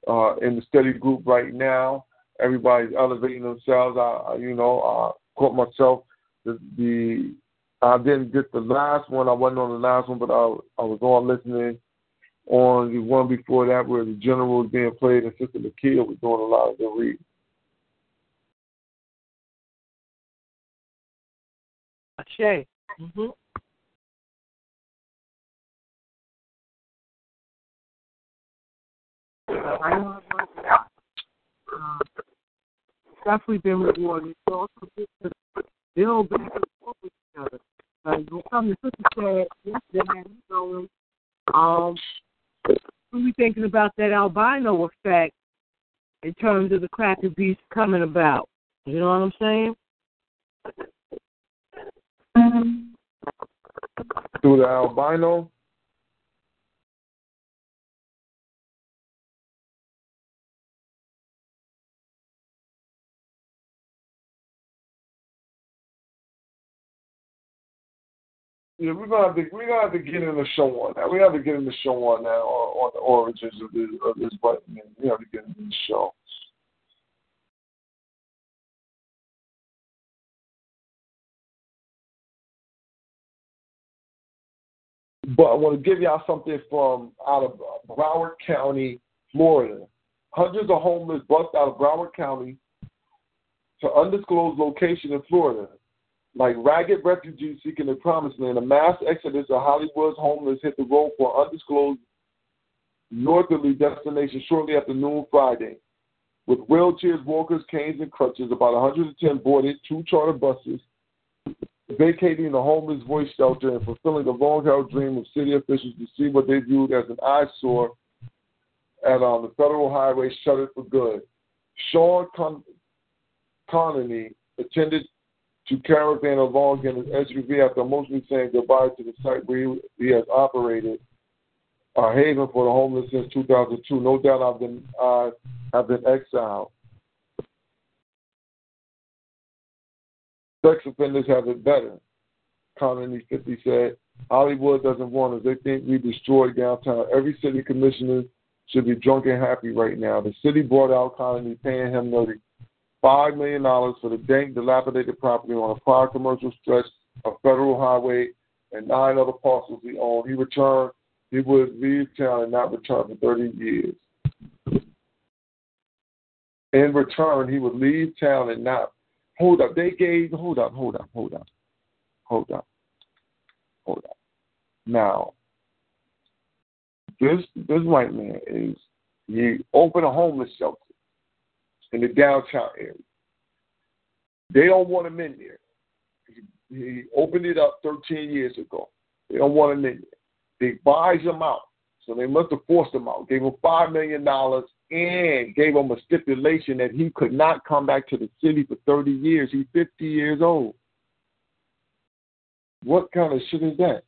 S3: uh, in the study group right now. Everybody's elevating themselves. I you know I caught myself the, the I didn't get the last one. I wasn't on the last one, but I I was on listening on the one before that where the general was being played and Sister Lakia was doing a lot of the reading.
S5: Ashe. Mm-hmm. I know uh, definitely been rewarding. It's also good to build back and forth with each other. Like, when come to Sister said yesterday, you know, um, we thinking about that albino effect in terms of the cracker beast coming about. You know what I'm saying? Mm-hmm.
S3: Through the albino? Yeah, we're gonna have to we're gonna have to get in the show on that. We have to get in the show on that on, on the origins of this of this button. We have to get in the show. But I want to give y'all something from out of Broward County, Florida. Hundreds of homeless bust out of Broward County to undisclosed location in Florida like ragged refugees seeking the promised land, a mass exodus of Hollywood's homeless hit the road for undisclosed northerly destination shortly after noon Friday. With wheelchairs, walkers, canes, and crutches, about 110 boarded two charter buses, vacating the homeless voice shelter and fulfilling the long-held dream of city officials to see what they viewed as an eyesore at um, the federal highway shuttered for good. Sean Con- Cononie attended to caravan along in his SUV after mostly saying goodbye to the site where he, he has operated a haven for the homeless since 2002. No doubt I've been I have been exiled. Sex offenders have it better. Cononie 50 said, Hollywood doesn't want us. They think we destroyed downtown. Every city commissioner should be drunk and happy right now. The city brought out Cononie, paying him nearly $5 million for the dank, dilapidated property on a prior commercial stretch of federal highway and nine other parcels he owned. He returned, he would leave town and not return for 30 years. In return, he would leave town and not. Hold up, they gave. Hold up, hold up, hold up, hold up, hold up. Now, this this white man is he opened a homeless shelter in the downtown area. They don't want him in there. He, he opened it up 13 years ago. They don't want him in there. They buys him out. So they must have forced him out. Gave him $5 million and gave him a stipulation that he could not come back to the city for 30 years. He's 50 years old. What kind of shit is that?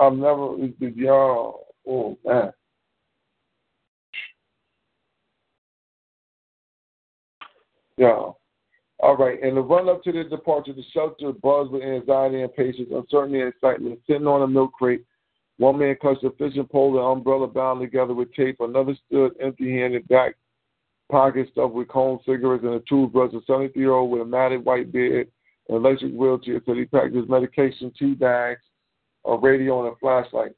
S3: I've never, y'all, oh man. Yeah. All right. In the run up to the departure, the shelter buzzed with anxiety and patience, uncertainty and excitement. Sitting on a milk crate, one man clutched a fishing pole and umbrella bound together with tape. Another stood empty handed, back pocket stuffed with cold cigarettes and a toothbrush. A 73 year old with a matted white beard and electric wheelchair said he packed his medication, two bags, a radio, and a flashlight.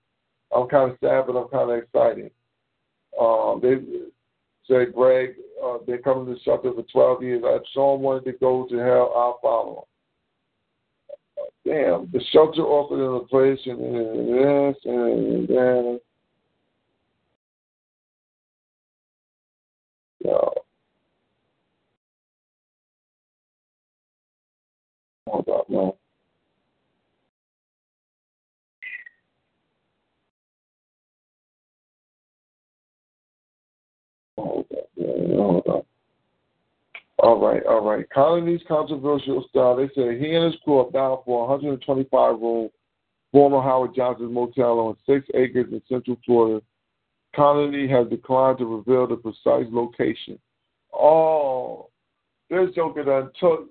S3: I'm kind of sad, but I'm kind of excited. Um, they said, Greg, uh, been coming to shelter for 12 years. If someone wanted to go to hell, I'll follow him. Damn, the shelter offered him a place and this and then. Yeah. Hold up, man. Hold up, man. Hold up. All right, all right. Cononie's controversial style. They say he and his crew are bound for a 125 room former Howard Johnson's motel on six acres in Central Florida. Colony has declined to reveal the precise location. Oh, this joker done took.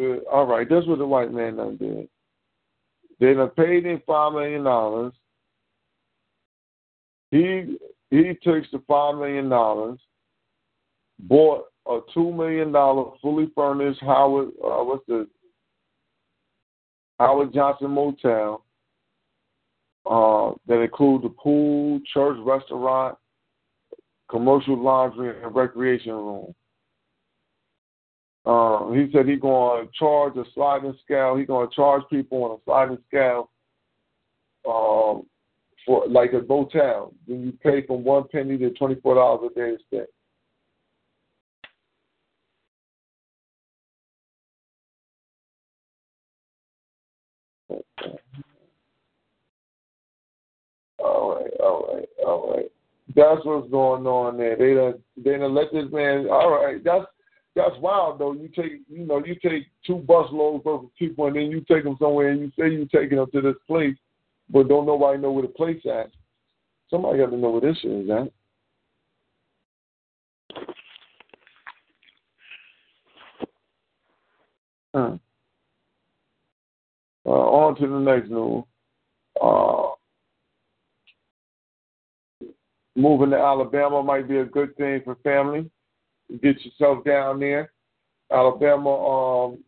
S3: Uh, all right, this what the white man done did. They done paid him five million dollars. He he takes the five million dollars, bought a two million dollar fully furnished Howard uh, what's the Howard Johnson Motel uh, that includes the pool, church, restaurant, commercial laundry, and recreation room. Uh, he said he's going to charge a sliding scale. He's going to charge people on a sliding scale um, for like a motel. Then you pay from one penny to twenty four dollars a day to stay. All right, all right, all right. That's what's going on there. They done they done let this man. All right, that's that's wild though. You take you know you take two busloads of people and then you take them somewhere and you say you're taking them to this place, but don't nobody know where the place at. Somebody got to know where this is at. Huh. Uh, on to the next news. Uh, moving to Alabama might be a good thing for family. Get yourself down there. Alabama, um,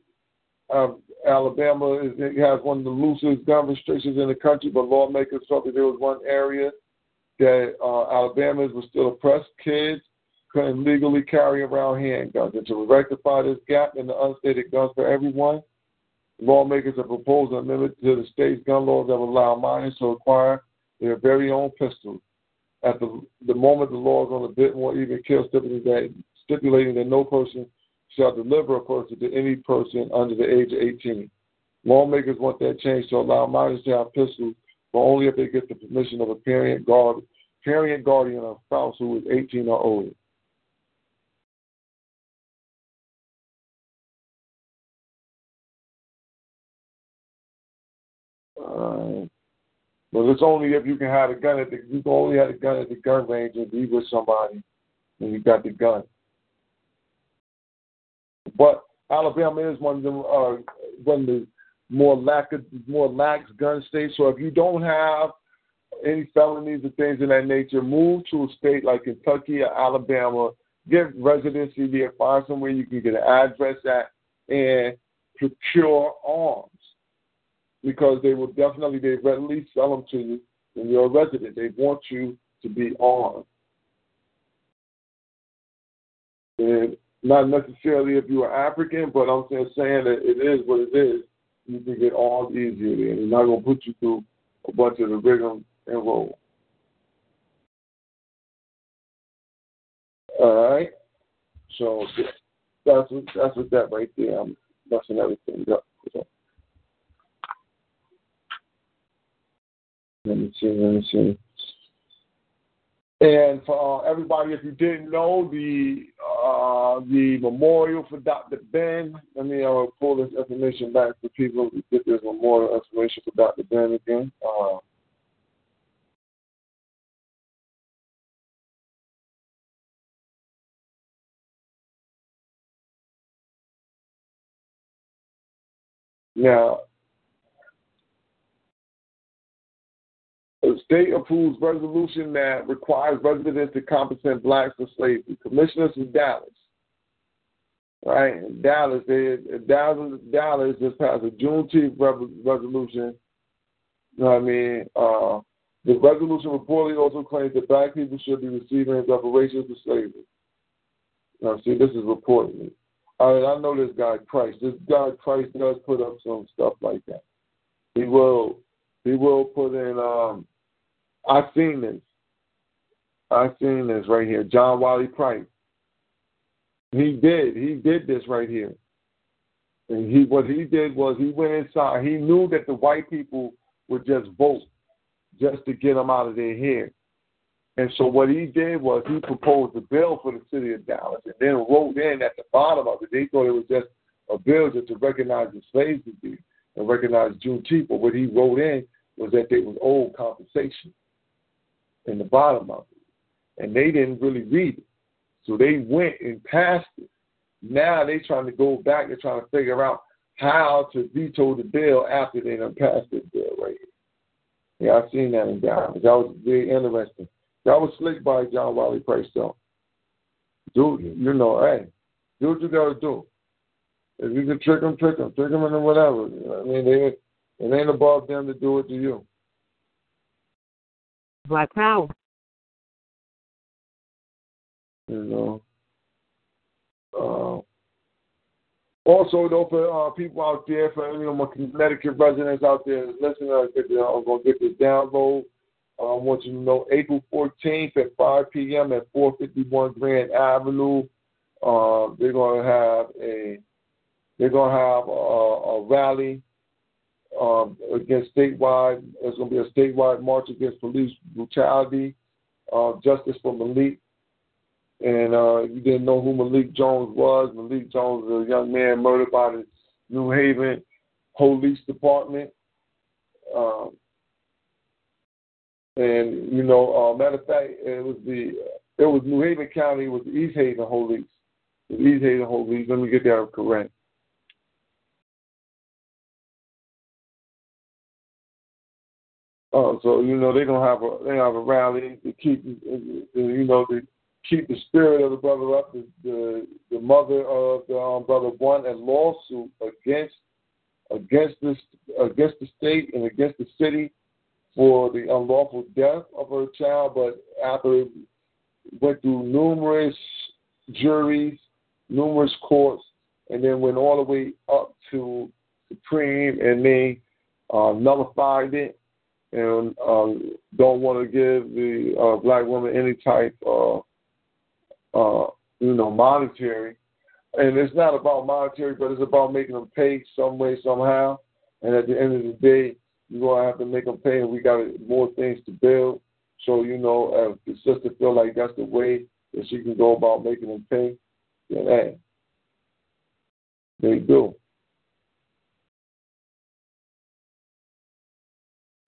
S3: uh, Alabama is, has one of the loosest gun restrictions in the country, but lawmakers felt that there was one area that uh, Alabamans were still oppressed. Kids couldn't legally carry around handguns. And to rectify this gap in the unstated guns for everyone, lawmakers have proposed an amendment to the state's gun laws that will allow minors to acquire their very own pistols. At the, the moment, the law is on a bit more even kill, stipulating that, stipulating that no person shall deliver a person to any person under the age of 18. Lawmakers want that change to allow minors to have pistols, but only if they get the permission of a parent, guard, parent, guardian, or spouse who is 18 or older. But it's only if you can have a gun at the you can only have a gun at the gun range and be with somebody when you got the gun. But Alabama is one of the uh, one of the more lack of, more lax gun states. So if you don't have any felonies or things of that nature, move to a state like Kentucky or Alabama, get residency there, find somewhere you can get an address at, and procure arms because they will definitely they readily sell them to you when you're a resident. They want you to be armed. And not necessarily if you are African, but I'm just saying that it is what it is. You can get armed easier, and they're not going to put you through a bunch of the rigor and roll. All right. So that's what, that's what that right there. I'm messing everything up. Let me see. Let me see. And for uh, everybody, if you didn't know, the uh, the memorial for Dr. Ben. Let me uh, pull this information back for people to get this memorial information for Dr. Ben again. Uh, now, The state approves resolution that requires residents to compensate blacks for slavery. Commissioners in Dallas, right? Dallas, they, Dallas, Dallas just passed a Juneteenth resolution. You know what I mean? Uh, the resolution reportedly also claims that black people should be receiving reparations for slavery. Now, see, this is reportedly. I, I know this guy Price. This guy Price does put up some stuff like that. He will. He will put in um, I've seen this. I've seen this right here. John Wiley Price. He did. He did this right here. And he what he did was he went inside. He knew that the white people would just vote just to get them out of their hair. And so what he did was he proposed a bill for the city of Dallas and then wrote in at the bottom of it. They thought it was just a bill just to recognize the slaves and recognize Juneteenth. But what he wrote in was that they was owed compensation in the bottom of it. And they didn't really read it. So they went and passed it. Now they're trying to go back and trying to figure out how to veto the bill after they done passed the bill right here. Yeah, I've seen that in Dallas. That was very interesting. That was slick by John Wiley Price though. Do you know, hey, do what you gotta do. If you can trick them, trick them, trick them into whatever. I mean, they, it ain't above them to do it to you.
S5: Black power.
S3: You know. Uh, also, though, for uh, people out there, for you know my Connecticut residents out there listening, I'm gonna get this download. Uh, I want you to know April 14th at 5 p.m. at 451 Grand Avenue. Uh, they're gonna have a they're gonna have a, a rally um, against statewide. There's going to be a statewide march against police brutality, uh, justice for Malik. And uh, you didn't know who Malik Jones was. Malik Jones was a young man murdered by the New Haven Police Department. Um, and you know, uh, matter of fact, it was the it was New Haven County, it was the East Haven Police. The East Haven Police. Let me get that correct. Uh, so you know they're gonna have a they have a rally to keep you know to keep the spirit of the brother up. The the, the mother of the um, brother won a lawsuit against against this against the state and against the city for the unlawful death of her child. But after went through numerous juries, numerous courts, and then went all the way up to Supreme, and they uh, nullified it and um, don't want to give the uh, black woman any type of, uh, you know, monetary. And it's not about monetary, but it's about making them pay some way, somehow. And at the end of the day, you're going to have to make them pay, and we got more things to build. So, you know, if the sister feel like that's the way that she can go about making them pay, then hey, they do.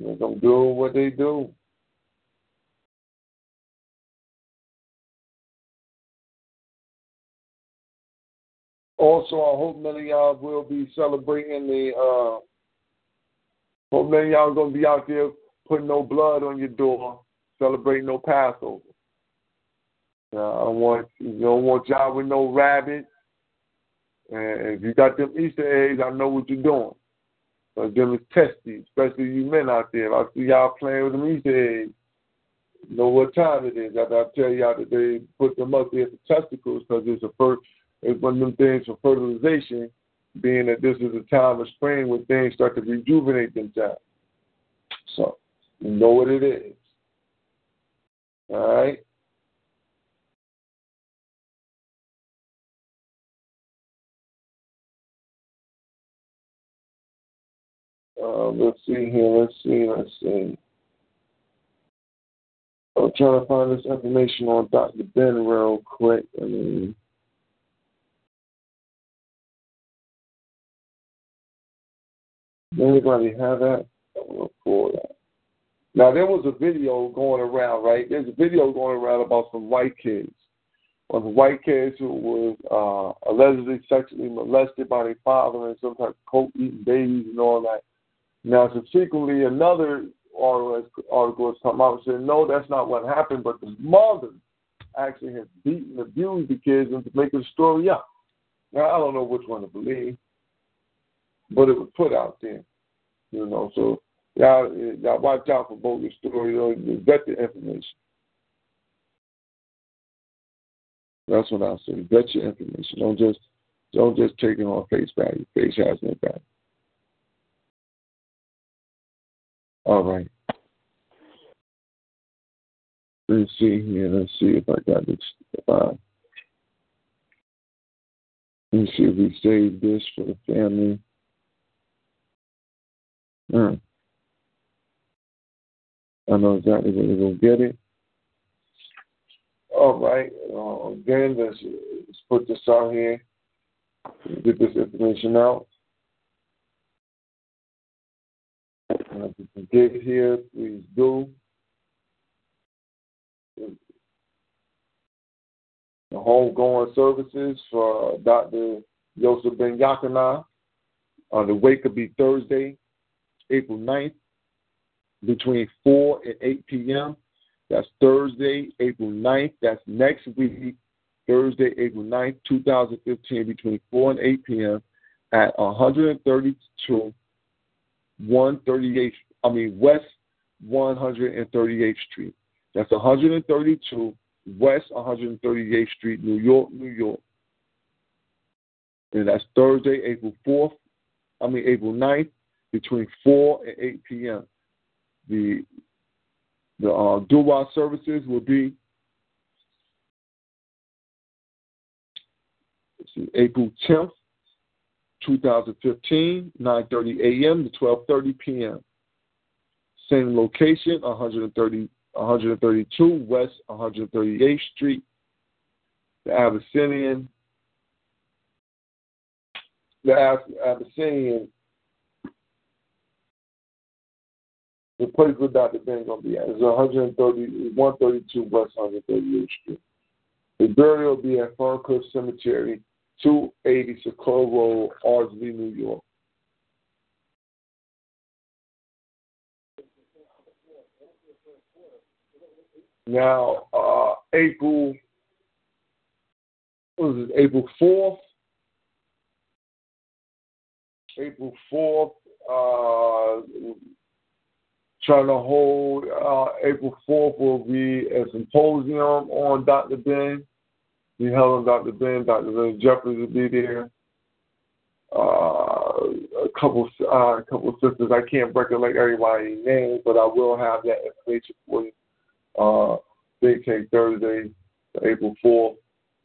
S3: Let them do what they do. Also, I hope many of y'all will be celebrating the. Uh, hope many of y'all gonna be out there putting no blood on your door, celebrating no Passover. Uh, I want you don't want y'all with no rabbits. And if you got them Easter eggs, I know what you're doing. So is testy, especially you men out there. I see y'all playing with them Easter eggs. You know what time it is. After I tell y'all that they put them up there for testicles because it's a first, it's one of them things for fertilization, being that this is a time of spring when things start to rejuvenate themselves. So you know what it is. All right. Uh, let's see here. Let's see. Let's see. I'm trying to find this information on Dr. Ben real quick. I mean, anybody have that? I'm that. Now there was a video going around, right? There's a video going around about some white kids, some white kids who was uh, allegedly sexually molested by their father and some type of coke eating babies and all that. Now subsequently another article, has come out said, no, that's not what happened, but the mother actually has beaten abused the kids into making the story up. Now I don't know which one to believe, but it was put out there. You know, so y'all, y'all watch out for bogus stories. You vet the information. That's what I say. Vet your information. Don't just don't just take it on face value. Face has no value. All right. Let's see here. Let's see if I got this. Uh, let's see if we save this for the family. Mm. I know exactly where to go get it. All right. Uh, again, let's, let's put this out here. Get this information out. If you can get here, please do. The homegoing services for Dr. Yosef Ben-Jochannan. Uh, the wake will be Thursday, April 9th, between 4 and 8 p.m. That's Thursday, April 9th. That's next week, Thursday, April 9th, 2015, between 4 and 8 p.m. at 132 138th, I mean, West 138th Street. That's 132 West 138th Street, New York, New York. And that's Thursday, April 4th, I mean, April 9th, between 4 and 8 p.m. The the uh, Dua services will be see, April 10th, 2015, 9:30 a.m. to 12:30 p.m. Same location, 130, 132 West 138th Street, the Abyssinian. The Abyssinian the place where Dr. Ben gonna be at is 130, 132 West 138th Street. The burial will be at Ferncliff Cemetery, 280 Secor Road, New York. Now, uh, April, what was it, April 4th? April 4th, uh, trying to hold uh, April 4th will be a symposium on Dr. Ben. Held Dr. Ben. Dr. Ben Jeffries will be there. Uh, a couple, uh, a couple of sisters. I can't recollect everybody's name, but I will have that information for you. Uh, Cake Thursday, April 4th.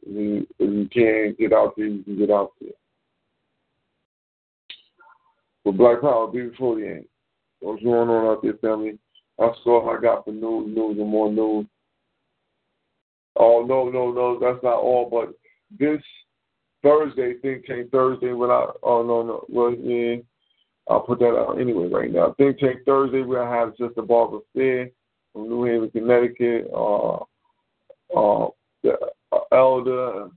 S3: If you, if you can get out there, you can get out there. But Black Power, be before the end. What's going on out there, family? That's all I got for news, news, and more news. Oh, no, no, no, that's not all, but this Thursday, Think Tank Thursday, without, oh, no, no, well, yeah, I'll put that out anyway right now. Think Tank Thursday, we'll have Sister Barbara Fair from New Haven, Connecticut, uh, uh, the uh, elder,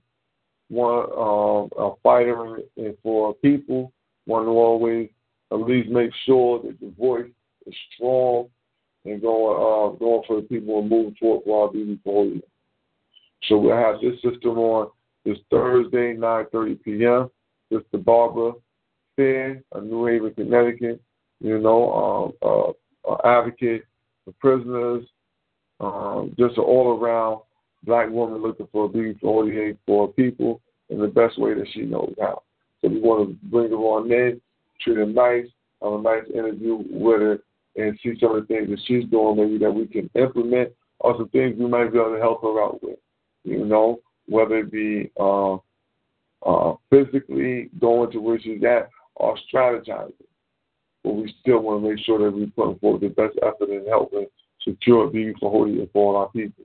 S3: one uh, a fighter and for people, one who always at least make sure that the voice is strong and going uh, going for the people and moving toward for our beauty for you. So we'll have this system on this Thursday, 9.30 p.m. Sister Barbara Fair of New Haven, Connecticut, you know, um, uh, advocate for prisoners, um, just an all-around black woman looking for a beauty for for people in the best way that she knows how. So we want to bring her on in treat her nice, have a nice interview with her, and see some of the things that she's doing maybe that we can implement, or some things we might be able to help her out with. You know, whether it be uh, uh, physically going to where she's at or strategizing. But we still want to make sure that we put forth the best effort in helping secure beauty for holy for all our people.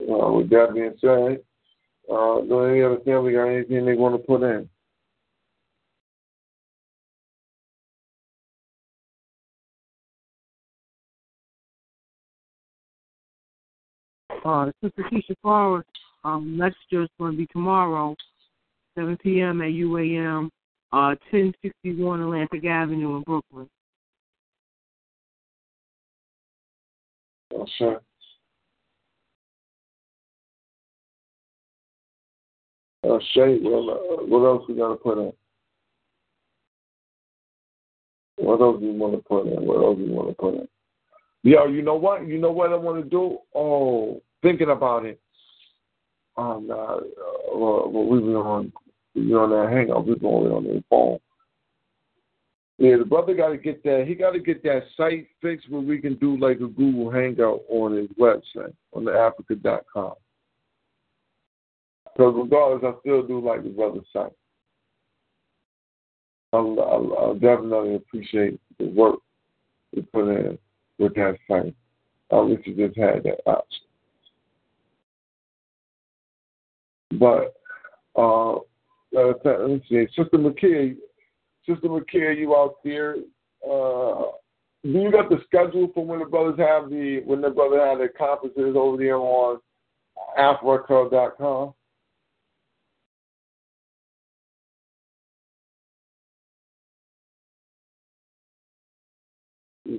S3: Uh, with that being said, uh, do any other family got anything they want to put in?
S5: Uh, Sister Keisha Flowers um, lecture is going to be tomorrow, 7 p.m. at UAM, uh, 1061 Atlantic Avenue in Brooklyn.
S3: Sure. Uh, Shay, well, uh, what else we got to put in? What else do you want to put in? What else do you want to put in? Yo, you know what? You know what I want to do? Oh, thinking about it. Um, uh, well, we were on, we were on that hangout. We were only on the phone. Yeah, the brother got to get that. He got to get that site fixed where we can do like a Google Hangout on his website on the Afraka.com. Because regardless, I still do like the brother's site. I, I, I definitely appreciate the work you put in with that site. I wish you just had that option. But uh, uh, let me see, Sister McKay, Sister McKay, you out there? Uh, do you got the schedule for when the brothers have the when the brother have their conferences over there on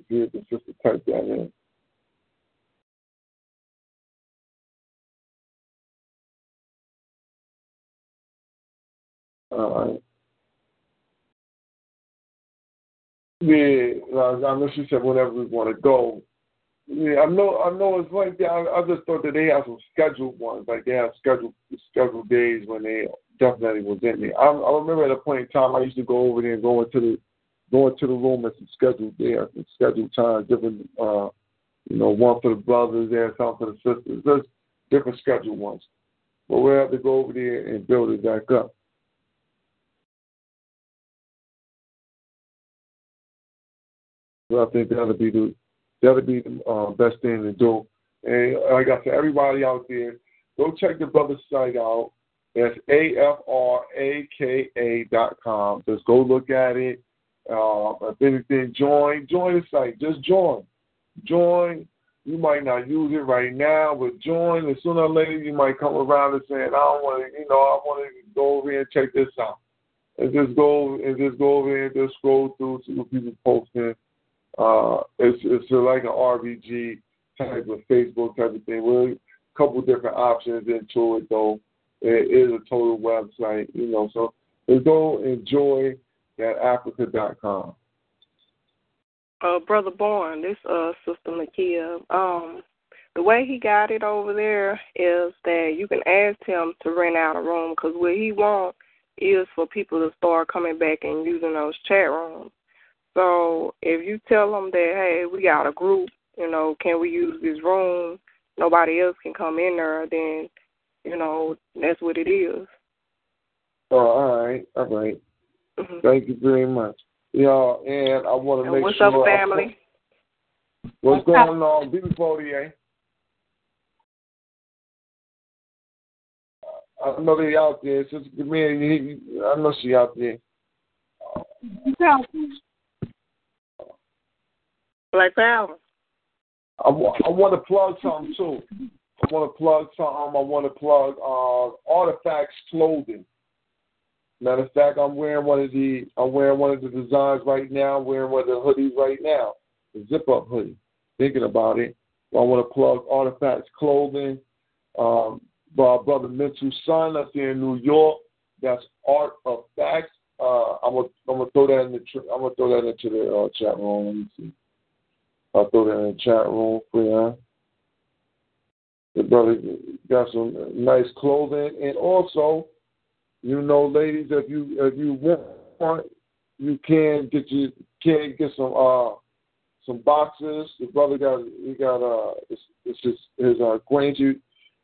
S3: see if the sister type that in. Yeah, I know she said whenever we want to go. Yeah, I know. I know it's like that. I, I just thought that they have some scheduled ones, like they have scheduled scheduled days when they definitely was in there. I, I remember at a point in time I used to go over there and go into the go into the room at some scheduled there, some scheduled times, different. uh You know, one for the brothers there, some for the sisters. There's different scheduled ones, but we'll have to go over there and build it back up. So I think that'll be the that'll be the uh, best thing to do. And I said, everybody out there, go check the brother's site out. That's a f r a k a dot com. Just go look at it. Uh, if anything, join join the site. Just join, join. You might not use it right now, but join. And sooner or later, you might come around and saying, "I don't want to," you know, I want to go over here and check this out. And just go and just go over here and just scroll through, see what people posting uh, it's it's like an RBG type of Facebook type of thing. With a couple different options into it, though. It is a total website, you know. So go enjoy that Afraka.com.
S6: Uh, brother Born, this uh sister Makia. Um, the way he got it over there is that you can ask him to rent out a room because what he wants is for people to start coming back and using those chat rooms. So if you tell them that, hey, we got a group, you know, can we use this room? Nobody else can come in there. Then, you know, that's what it is.
S3: Oh, all right, all right. mm-hmm. Thank you very much. y'all. and I want to make
S6: what's
S3: sure.
S6: What's up, family?
S3: What's going on, BB48? I know they out there. Sister me. I know she out there.
S6: Black Power.
S3: I, I want to plug something too. I want to plug something. I want to plug uh, Artifacts clothing. Matter of fact, I'm wearing one of the I'm wearing one of the designs right now. I'm wearing one of the hoodies right now, the zip up hoodie. Thinking about it, I want to plug Artifacts clothing. Um, by brother Mental Son up there in New York. That's Art of Facts. Uh, I'm gonna I'm gonna throw that in the I'm gonna throw that into the uh, chat room. Let me see. I'll throw that in the chat room for you. The brother got some nice clothing, and also, you know, ladies, if you if you want, you can get you can get some uh some boxes. The brother got he got uh it's, it's just his uh acquaintance.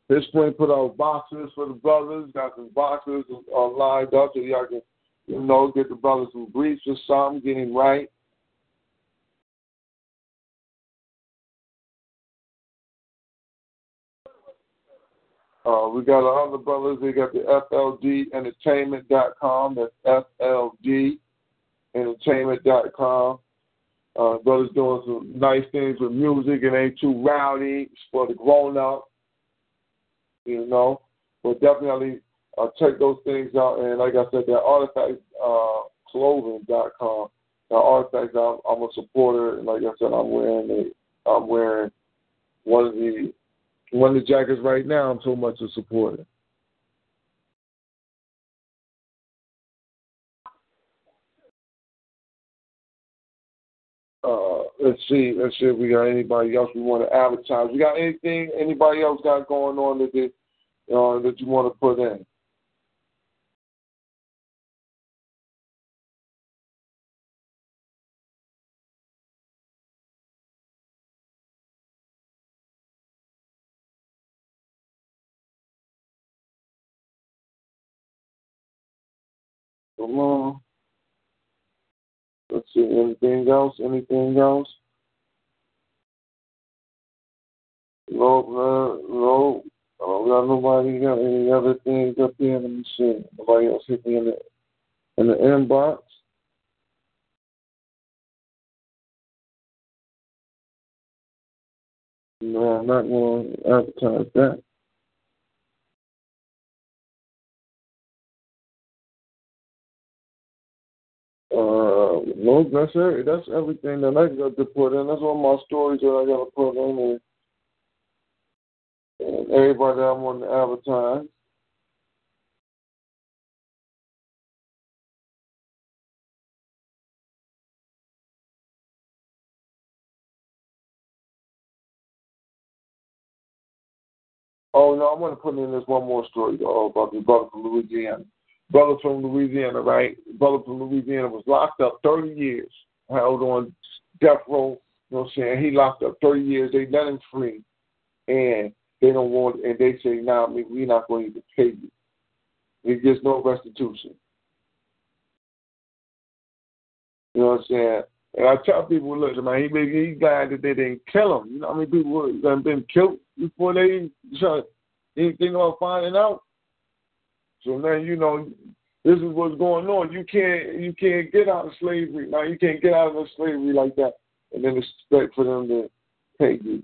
S3: His friend put out boxes for the brothers. Got some boxes uh, lined up so y'all can you know get the brothers some briefs or something, get him right. Uh, we got our other brothers. They got the FLDentertainment.com. That's FLDentertainment.com. Uh, brothers doing some nice things with music. It ain't too rowdy. It's for the grown up. You know, but definitely uh, check those things out. And like I said, that artifact uh, clothing.com. Now, artifacts, I'm, I'm a supporter. And like I said, I'm wearing a, I'm wearing one of the one of the jackets right now. I'm so much a supporter. Uh, let's see. Let's see if we got anybody else we want to advertise. We got anything? Anybody else got going on that they, uh, that you want to put in? On. Let's see. Anything else? Anything else? No, uh, no, no. I don't got nobody got any other things up here. Let me see. Nobody else hit me in the in the inbox. No, I'm not going to advertise that. Uh, no, that's it. That's everything that I got to put in. That's all my stories that I got to put in. And, and everybody that I want to advertise. Oh no, I'm gonna put in this one more story though about the brother from Louisiana. Brother from Louisiana, right? Brother from Louisiana was locked up 30 years, held on death row. You know what I'm saying? He locked up 30 years. They let him free, and they don't want. And they say, "Nah, we're not going to pay you." He gets no restitution. You know what I'm saying? And I tell people, look, man, he he's glad that they didn't kill him. You know how many people have been killed before they shot anything about finding out? So now you know this is what's going on. You can't you can't get out of slavery. Now you can't get out of slavery like that and then expect for them to pay you.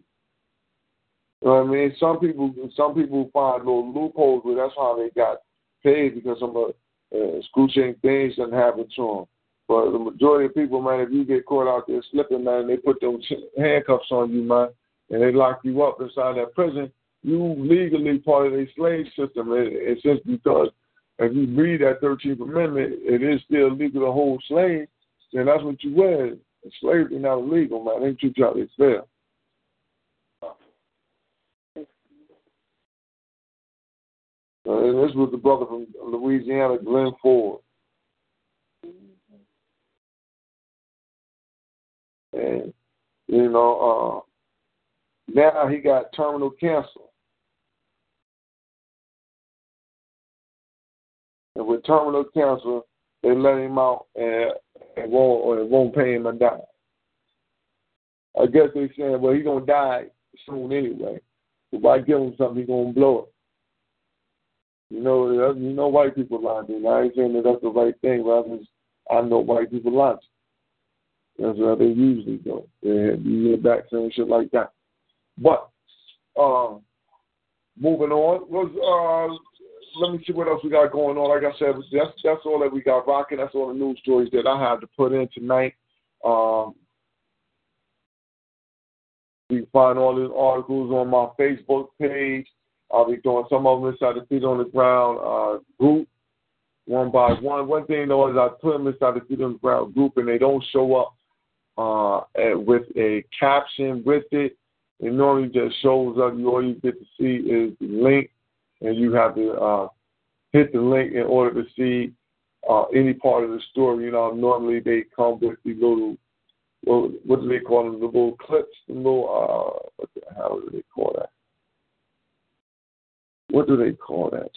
S3: You know what I mean? Some people some people find little loopholes, but that's how they got paid because some of uh, school chain things that happen to them. But the majority of people, man, if you get caught out there slipping, man, they put those handcuffs on you, man, and they lock you up inside that prison you legally part of a slave system. it's just because if you read that 13th Amendment, it is still legal to hold slaves, then that's what you wear. Slavery not illegal, man. Ain't you trying to fair. and this was the brother from Louisiana, Glenn Ford. And, you know, uh, now he got terminal cancer. And with terminal cancer, they let him out and it won't or it won't pay him a dime. I guess they saying, well, he's gonna die soon anyway. If I give him something, he's gonna blow it. You know, you know, white people lie. to I ain't saying that that's the right thing, but I, just, I know white people lie. That's how they usually go. They have you back saying shit like that. But uh, moving on was uh, let me see what else we got going on. Like I said, that's that's all that we got rocking. That's all the news stories that I have to put in tonight. Um, you can find all these articles on my Facebook page. I'll be doing some of them inside the Feet on the Ground uh, group, one by one. One thing though is I put them inside the Feet on the Ground group, and they don't show up uh, with a caption with it. It normally just shows up. You all you get to see is the link and you have to uh, hit the link in order to see uh, any part of the story. You know, normally they come with the little, well, what do they call them? The little clips, the little, uh, what the hell do they call that? What do they call that?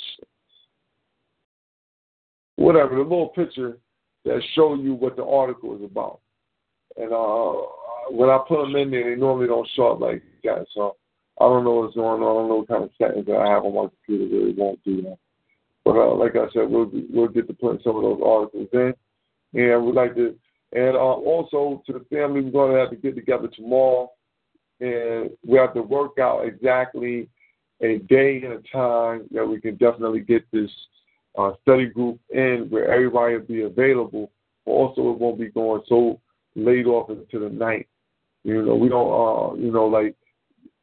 S3: Whatever, the little picture that show you what the article is about. And uh, when I put them in there, they normally don't show up like that. So I don't know what's going on. I don't know what kind of settings that I have on my computer really won't do that. But uh, like I said, we'll we'll get to putting some of those articles in, and we'd like to. And uh, also to the family, we're going to have to get together tomorrow, and we have to work out exactly a day and a time that we can definitely get this uh, study group in where everybody will be available. Also, it won't be going so late off into the night. You know, we don't, uh, you know, like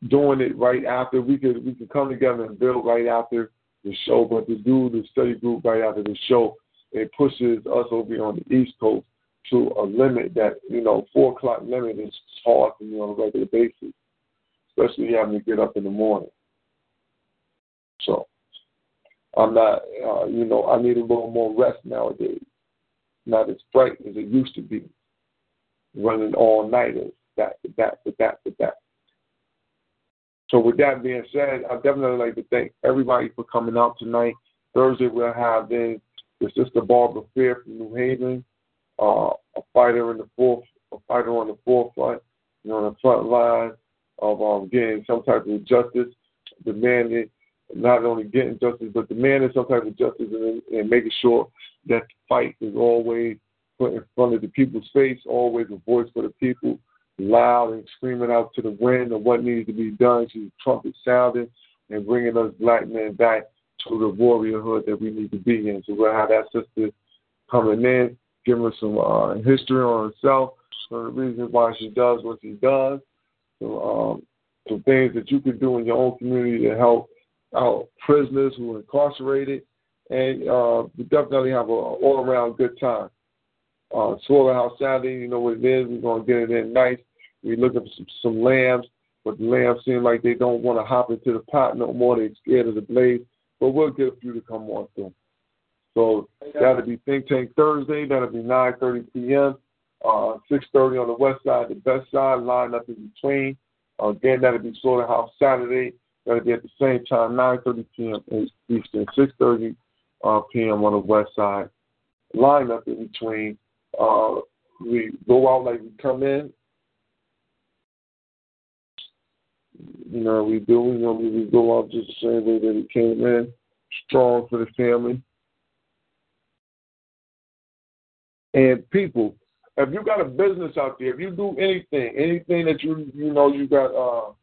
S3: doing it right after. We could we could come together and build right after the show, but to do the study group right after the show, it pushes us over here on the East Coast to a limit that you know four o'clock limit is hard for me on a regular basis, especially having to get up in the morning. So I'm not, uh, you know, I need a little more rest nowadays. Not as bright as it used to be, running all nighters, that to that to that to that. So with that being said, I definitely like to thank everybody for coming out tonight. Thursday we'll have then the sister Barbara Fair from New Haven, uh, a fighter in the fourth, a fighter on the forefront, you know, on the front line of um, getting some type of justice, demanding not only getting justice, but demanding some type of justice and, and making sure that the fight is always put in front of the people's face, always a voice for the people, loud and screaming out to the wind of what needs to be done. She's trumpet sounding and bringing us black men back to the warriorhood that we need to be in. So we'll have that sister coming in, giving us some uh, history on herself, some of the reasons why she does what she does, so, um, some things that you can do in your own community to help out prisoners who are incarcerated, and uh, we definitely have an all around good time. Uh, House Saturday, you know what it is. We're gonna get it in nice. We're looking for some, some lambs, but the lambs seem like they don't want to hop into the pot no more. They're scared of the blaze. But we'll get a few to come on through. So that'll be Think Tank Thursday. That'll be 9:30 p.m. Uh, 6:30 on the west side, the best side, line up in between. Uh, again, that'll be Slaughterhouse Saturday. That'll be at the same time, 9:30 p.m. Eastern, 6:30 uh, p.m. on the west side. Line up in between. Uh, we go out like we come in. You know, we do. You know, we go out just the same way that we came in, strong for the family. And people, if you got a business out there, if you do anything, anything that you you know you got uh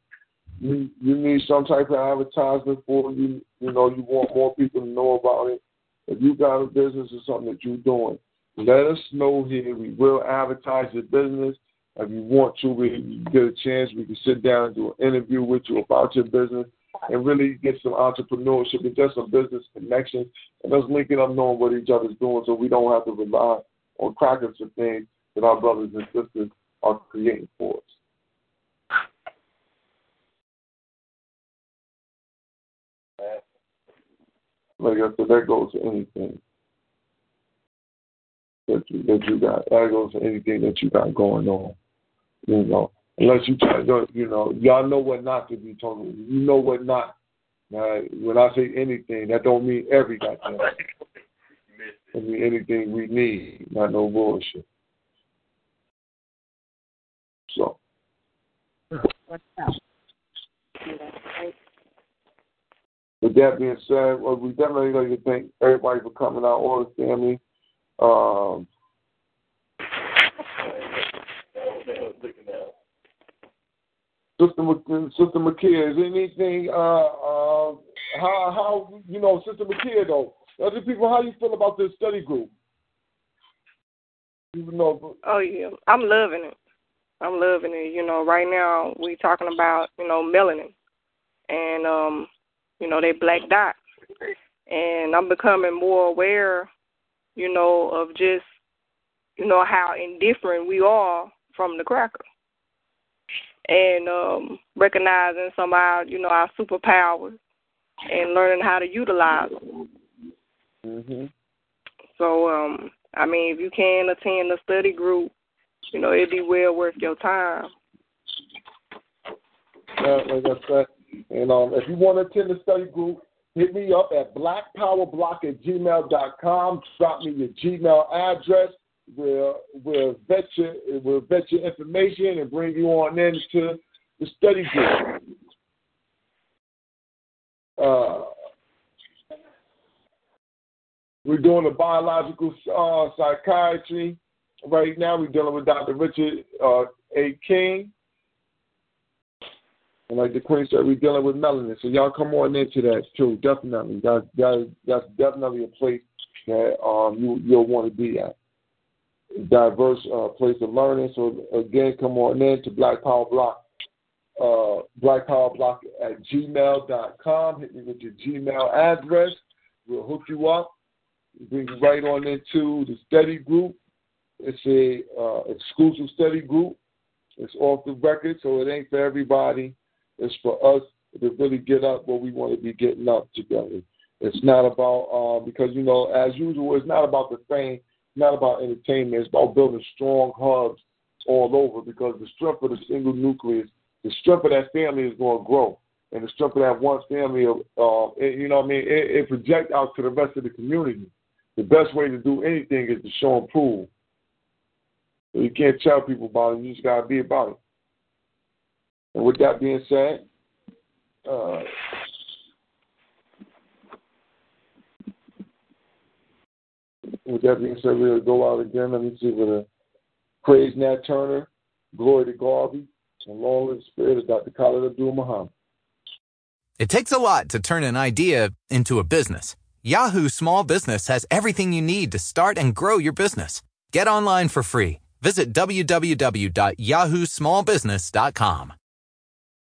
S3: you you need some type of advertisement for you you know you want more people to know about it. If you got a business or something that you're doing, let us know here. We will advertise your business. If you want to, we get a chance. We can sit down and do an interview with you about your business and really get some entrepreneurship and just some business connections and us linking up knowing what each other's doing so we don't have to rely on crackers for things that our brothers and sisters are creating for us. Like I said, that goes to anything that you, that you got. That goes to anything that you got going on. You know, unless you try to, you know, y'all know what not to be told. You know what not. Now, when I say anything, that don't mean every goddamn. It mean anything we need, not no bullshit. So. With that being said, well, we definitely like to thank everybody for coming out, all the family. Um, Sister, Sister is anything? Uh, uh, how how you know, Sister Makia though? Other people, how you feel about this study group? You know.
S6: Oh yeah, I'm loving it. I'm loving it. You know, right now we talking about you know melanin, and um, you know they black dots, and I'm becoming more aware, you know, of just you know how indifferent we are from the cracker and um, recognizing some of our, you know, our superpowers and learning how to utilize them.
S3: Mm-hmm.
S6: So, um, I mean, if you can attend the study group, you know, it'd be well worth your time.
S3: Yeah, like I said, and um, if you want to attend the study group, hit me up at blackpowerblock at gmail.com. Drop me your Gmail address We'll we'll vet your we'll vet your information and bring you on into the study group. Uh, we're doing a biological uh, psychiatry right now. We're dealing with Dr. Richard uh, A. King. And like the Queen said, we're dealing with melanin. So y'all come on into that too, definitely. That's, that, that's definitely a place that um, you, you'll want to be at. Diverse uh, place of learning. So again, come on in to Black Power Block. Uh, Black Power Block at gmail.com. Hit me with your Gmail address. We'll hook you up bring you right on into the study group. It's a uh, exclusive study group. It's off the record, so it ain't for everybody. It's for us to really get up what we want to be getting up together. It's not about uh, because you know, as usual, it's not about the fame, not about entertainment. It's about building strong hubs all over because the strength of the single nucleus, the strength of that family is going to grow, and the strength of that one family, uh, it, you know, what I mean, it, it project out to the rest of the community the best way to do anything is to show and prove. So you can't tell people about it, you just got to be about it. And with that being said, uh, with that being said, we'll go out again. Let me see with a praise Nat Turner, glory to Garvey, and long live the spirit of Dr. Khalid Abdul Muhammad.
S7: It takes a lot to turn an idea into a business. Yahoo Small Business has everything you need to start and grow your business. Get online for free. Visit www.yahoosmallbusiness.com.